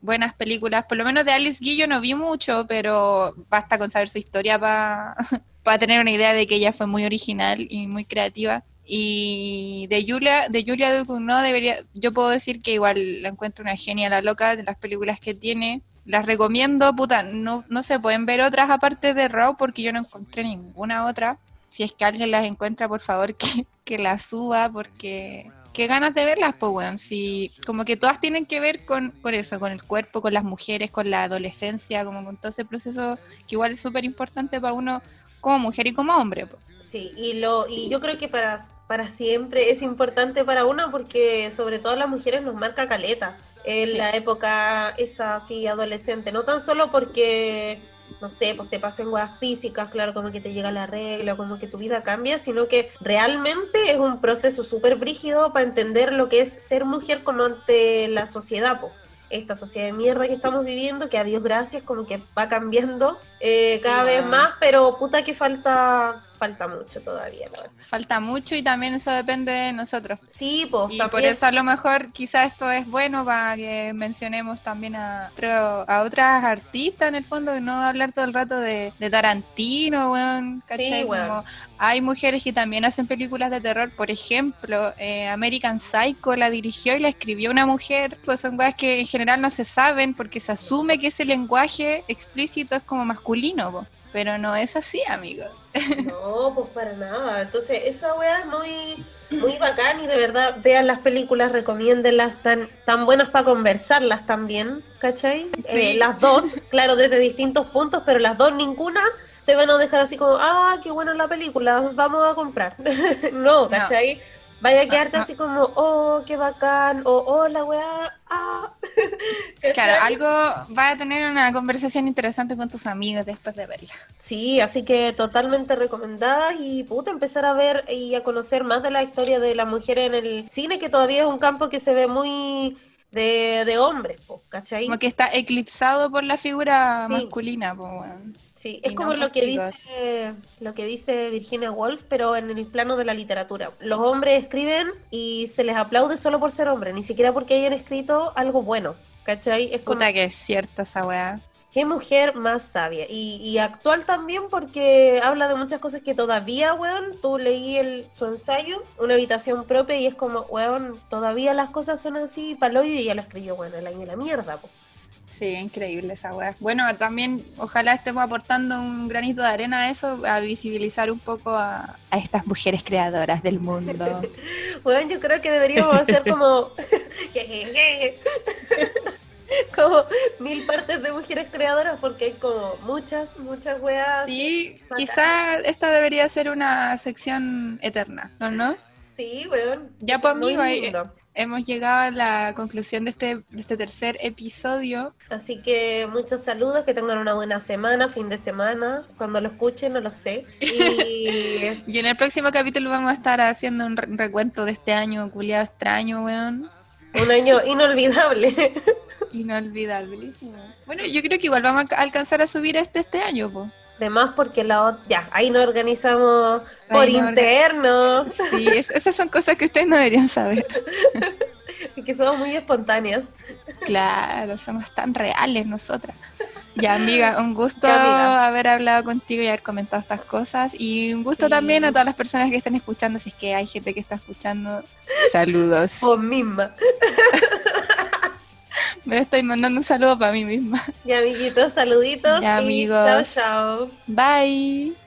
buenas películas, por lo menos de Alice Guy yo no vi mucho, pero basta con saber su historia para tener una idea de que ella fue muy original y muy creativa. Y de Julia, de Julia Ducournau debería, yo puedo decir que igual la encuentro una genia la loca de las películas que tiene. Las recomiendo, puta, no, no se pueden ver otras aparte de Raw porque yo no encontré ninguna otra si es que alguien las encuentra, por favor, que, que las suba, porque qué ganas de verlas, pues, weón. Si, como que todas tienen que ver con, con eso, con el cuerpo, con las mujeres, con la adolescencia, como con todo ese proceso que igual es súper importante para uno como mujer y como hombre. po. Sí, y, lo, y yo creo que para, para siempre es importante para uno porque sobre todo las mujeres nos marca caleta en Sí. la época esa así adolescente, no tan solo porque, no sé, pues te pasen huevas físicas, claro, como que te llega la regla, como que tu vida cambia, sino que realmente es un proceso súper brígido para entender lo que es ser mujer como ante la sociedad, po. Esta sociedad de mierda que estamos viviendo, que a Dios gracias, como que va cambiando eh, Sí, cada vez más, pero puta que falta, falta mucho todavía, verdad. Falta mucho y también eso depende de nosotros. Sí, pues Y por eso a lo mejor quizás esto es bueno para que mencionemos también a, otro- a otras artistas en el fondo, no hablar todo el rato de, de Tarantino, weón, ¿cachai? weón. Como hay mujeres que también hacen películas de terror, por ejemplo, eh, American Psycho la dirigió y la escribió una mujer, pues son cosas que en general no se saben porque se asume que ese lenguaje explícito es como masculino, po. Pero no es así, amigos. No, pues para nada. Entonces, esa weá es muy, muy bacán y de verdad vean las películas, recomiéndenlas, tan, tan buenas para conversarlas también, ¿cachai? Sí. Eh, las dos, claro, desde distintos puntos, pero las dos, ninguna te van a dejar así como, ah, qué buena la película, vamos a comprar. no, ¿cachai? Vaya a quedarte así como, oh, qué bacán, o oh, la weá, ah. Claro, algo va a tener una conversación interesante con tus amigos después de verla. Sí, así que totalmente recomendadas y puta, empezar a ver y a conocer más de la historia de la mujer en el cine, que todavía es un campo que se ve muy de, de hombres, po, ¿cachai? Como que está eclipsado por la figura Sí. masculina, pues, weón. Sí, y es como no, lo pues, que chicos. dice lo que dice Virginia Woolf, pero en el plano de la literatura. Los hombres escriben y se les aplaude solo por ser hombres, ni siquiera porque hayan escrito algo bueno, ¿cachai? Es como, Puta que es cierta esa weá. Qué mujer más sabia. Y, y actual también porque habla de muchas cosas que todavía, weón, tú leí el, su ensayo, una habitación propia, y es como, weón, todavía las cosas son así, palo y ella lo escribió, bueno, el año de la mierda, po. Sí, increíble esa weá. Bueno, también ojalá estemos aportando un granito de arena a eso, a visibilizar un poco a, a estas mujeres creadoras del mundo. Weón, yo creo que deberíamos hacer como, como mil partes de mujeres creadoras, porque hay como muchas, muchas weas. Sí, Bacán. quizá esta debería ser una sección eterna, ¿no? ¿no? Sí, weón. Ya ahí, lindo. Hemos llegado a la conclusión de este, de este tercer episodio. Así que muchos saludos, que tengan una buena semana, fin de semana, cuando lo escuchen, no lo sé. Y Y en el próximo capítulo vamos a estar haciendo un re- recuento de este año culiado extraño, weón. un año inolvidable. Inolvidabilísimo. Bueno, yo creo que igual vamos a alcanzar a subir este este año, po. Además, porque la ya, ahí nos organizamos por Ahí interno, Sí, es- esas son cosas que ustedes no deberían saber. que somos muy espontáneas. Claro, somos tan reales nosotras. Ya, amiga, un gusto amiga. haber hablado contigo y haber comentado estas cosas. Y un gusto Sí. también a todas las personas que están escuchando, si es que hay gente que está escuchando. Saludos. Vos misma. Me estoy mandando un saludo para mí misma. Ya, amiguitos, saluditos. Ya, y amigos. chao, chao. Bye.